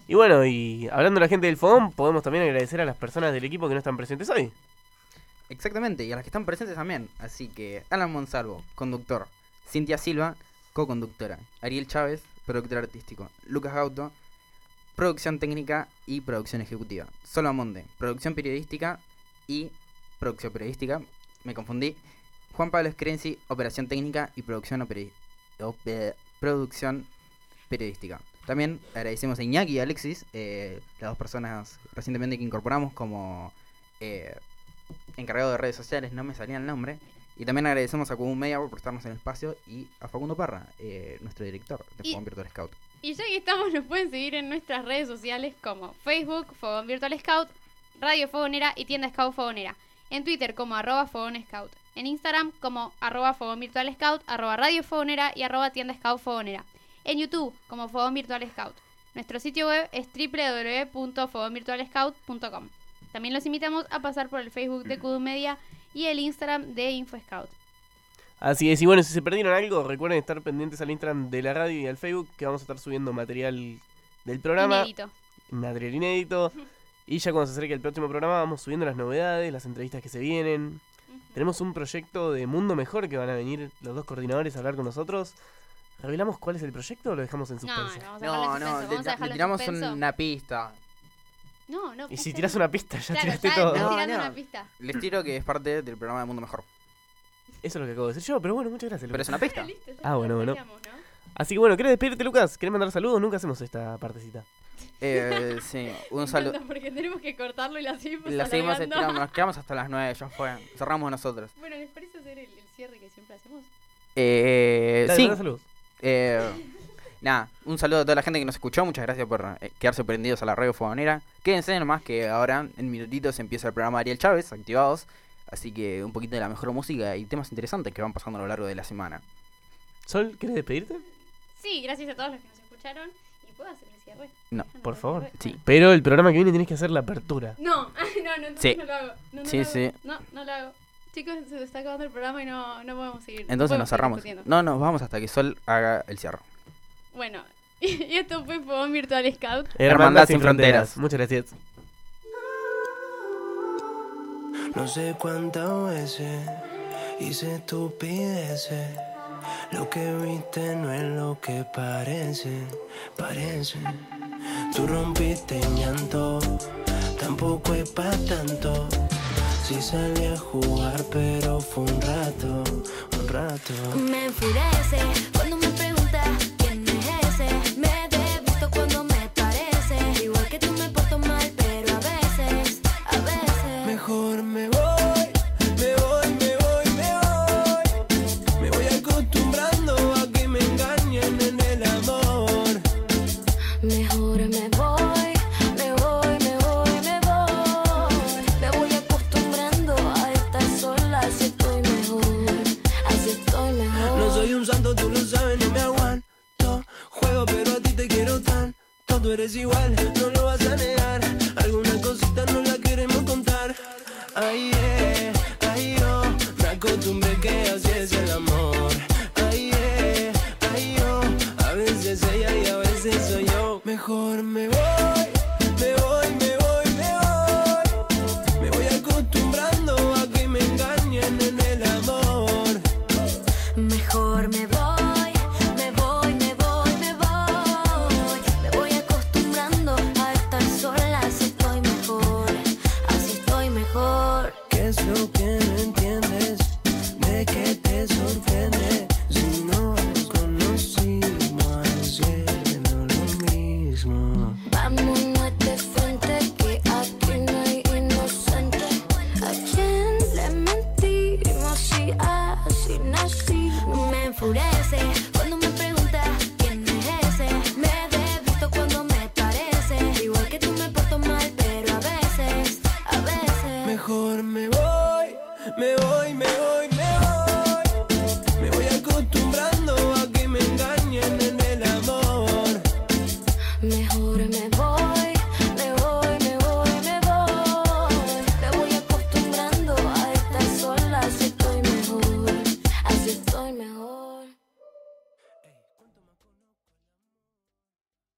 Y bueno, y hablando de la gente del fogón, podemos también agradecer a las personas del equipo que no están presentes hoy. Exactamente, y a las que están presentes también. Así que Alan Monsalvo, conductor. Cintia Silva, co-conductora. Ariel Chávez, productor artístico. Lucas Gauto, producción técnica y producción ejecutiva. Solo Amonde, producción periodística y producción periodística. Me confundí. Juan Pablo Screnzi, operación técnica y producción, producción periodística. También agradecemos a Iñaki y Alexis, eh, las dos personas recientemente que incorporamos como eh, encargado de redes sociales, no me salía el nombre. Y también agradecemos a Cubo Media por prestarnos el espacio y a Facundo Parra, eh, nuestro director de Y- Fogón Virtual Scout. Y ya que estamos, nos pueden seguir en nuestras redes sociales como Facebook, Fogón Virtual Scout, Radio Fogonera y Tienda Scout Fogonera. En Twitter como arroba Fogón Scout. En Instagram como arroba Fogón Virtual Scout, arroba Radio Fogonera y arroba Tienda Scout Fogonera. En YouTube como Fogón Virtual Scout. Nuestro sitio web es www.fogonvirtualscout.com. También los invitamos a pasar por el Facebook de Kudu Media y el Instagram de InfoScout. Así es, y bueno, si se perdieron algo, recuerden estar pendientes al Instagram de la radio y al Facebook, que vamos a estar subiendo material del programa. Inédito. Material inédito. *laughs* Y ya cuando se acerque el próximo programa, vamos subiendo las novedades, las entrevistas que se vienen. Tenemos un proyecto de Mundo Mejor que van a venir los dos coordinadores a hablar con nosotros. ¿Revelamos cuál es el proyecto o lo dejamos en No, suspense? no, vamos a dejarlo en No, no, suspenso, le, vamos a le dejarlo en tiramos suspenso. una pista. No, no. Y si nada. una pista, ya Claro, tiraste ya todo. estás No, tirando no. una pista. Les tiro que es parte del programa de Mundo Mejor. Eso es lo que acabo de decir yo, pero bueno, muchas gracias. Pero es una pista. *laughs* Listo, Ah, bueno, bueno. Así que bueno, ¿querés despedirte, Lucas? ¿Querés mandar saludos? Nunca hacemos esta partecita. Eh, sí, un *laughs* saludo. Porque tenemos que cortarlo y la seguimos La seguimos alargando. estirando, *laughs* nos quedamos hasta las 9, ya fue. Cerramos nosotros. Bueno, ¿les parece hacer el, el cierre que siempre hacemos? Eh, Dale, sí. saludos. Eh, nada, un saludo a toda la gente que nos escuchó. Muchas gracias por eh, quedarse prendidos a la radio fogonera. Quédense nomás que ahora en minutitos empieza el programa de Ariel Chávez, activados. Así que un poquito de la mejor música y temas interesantes que van pasando a lo largo de la semana. Sol, ¿querés despedirte? Sí, gracias a todos los que nos escucharon. ¿Y puedo hacer el cierre? No. Por favor. Sí. Pero el programa que viene tienes que hacer la apertura. No, *laughs* no, no, entonces Sí. no lo hago. No, no Sí, lo hago. sí. No, no lo hago. Chicos, se está acabando el programa y no, no podemos seguir. Entonces podemos nos cerramos. No, nos vamos hasta que Sol haga el cierre. Bueno, *laughs* y esto fue Fogón Virtual Scout. Hermandad sin fronteras. Muchas gracias. No sé cuántas veces hice estupideces. Lo que viste no es lo que parece, parece. Tú rompiste en llanto, tampoco es pa' tanto. Sí salí a jugar, pero fue un rato, un rato. Me enfurece cuando me eres igual, no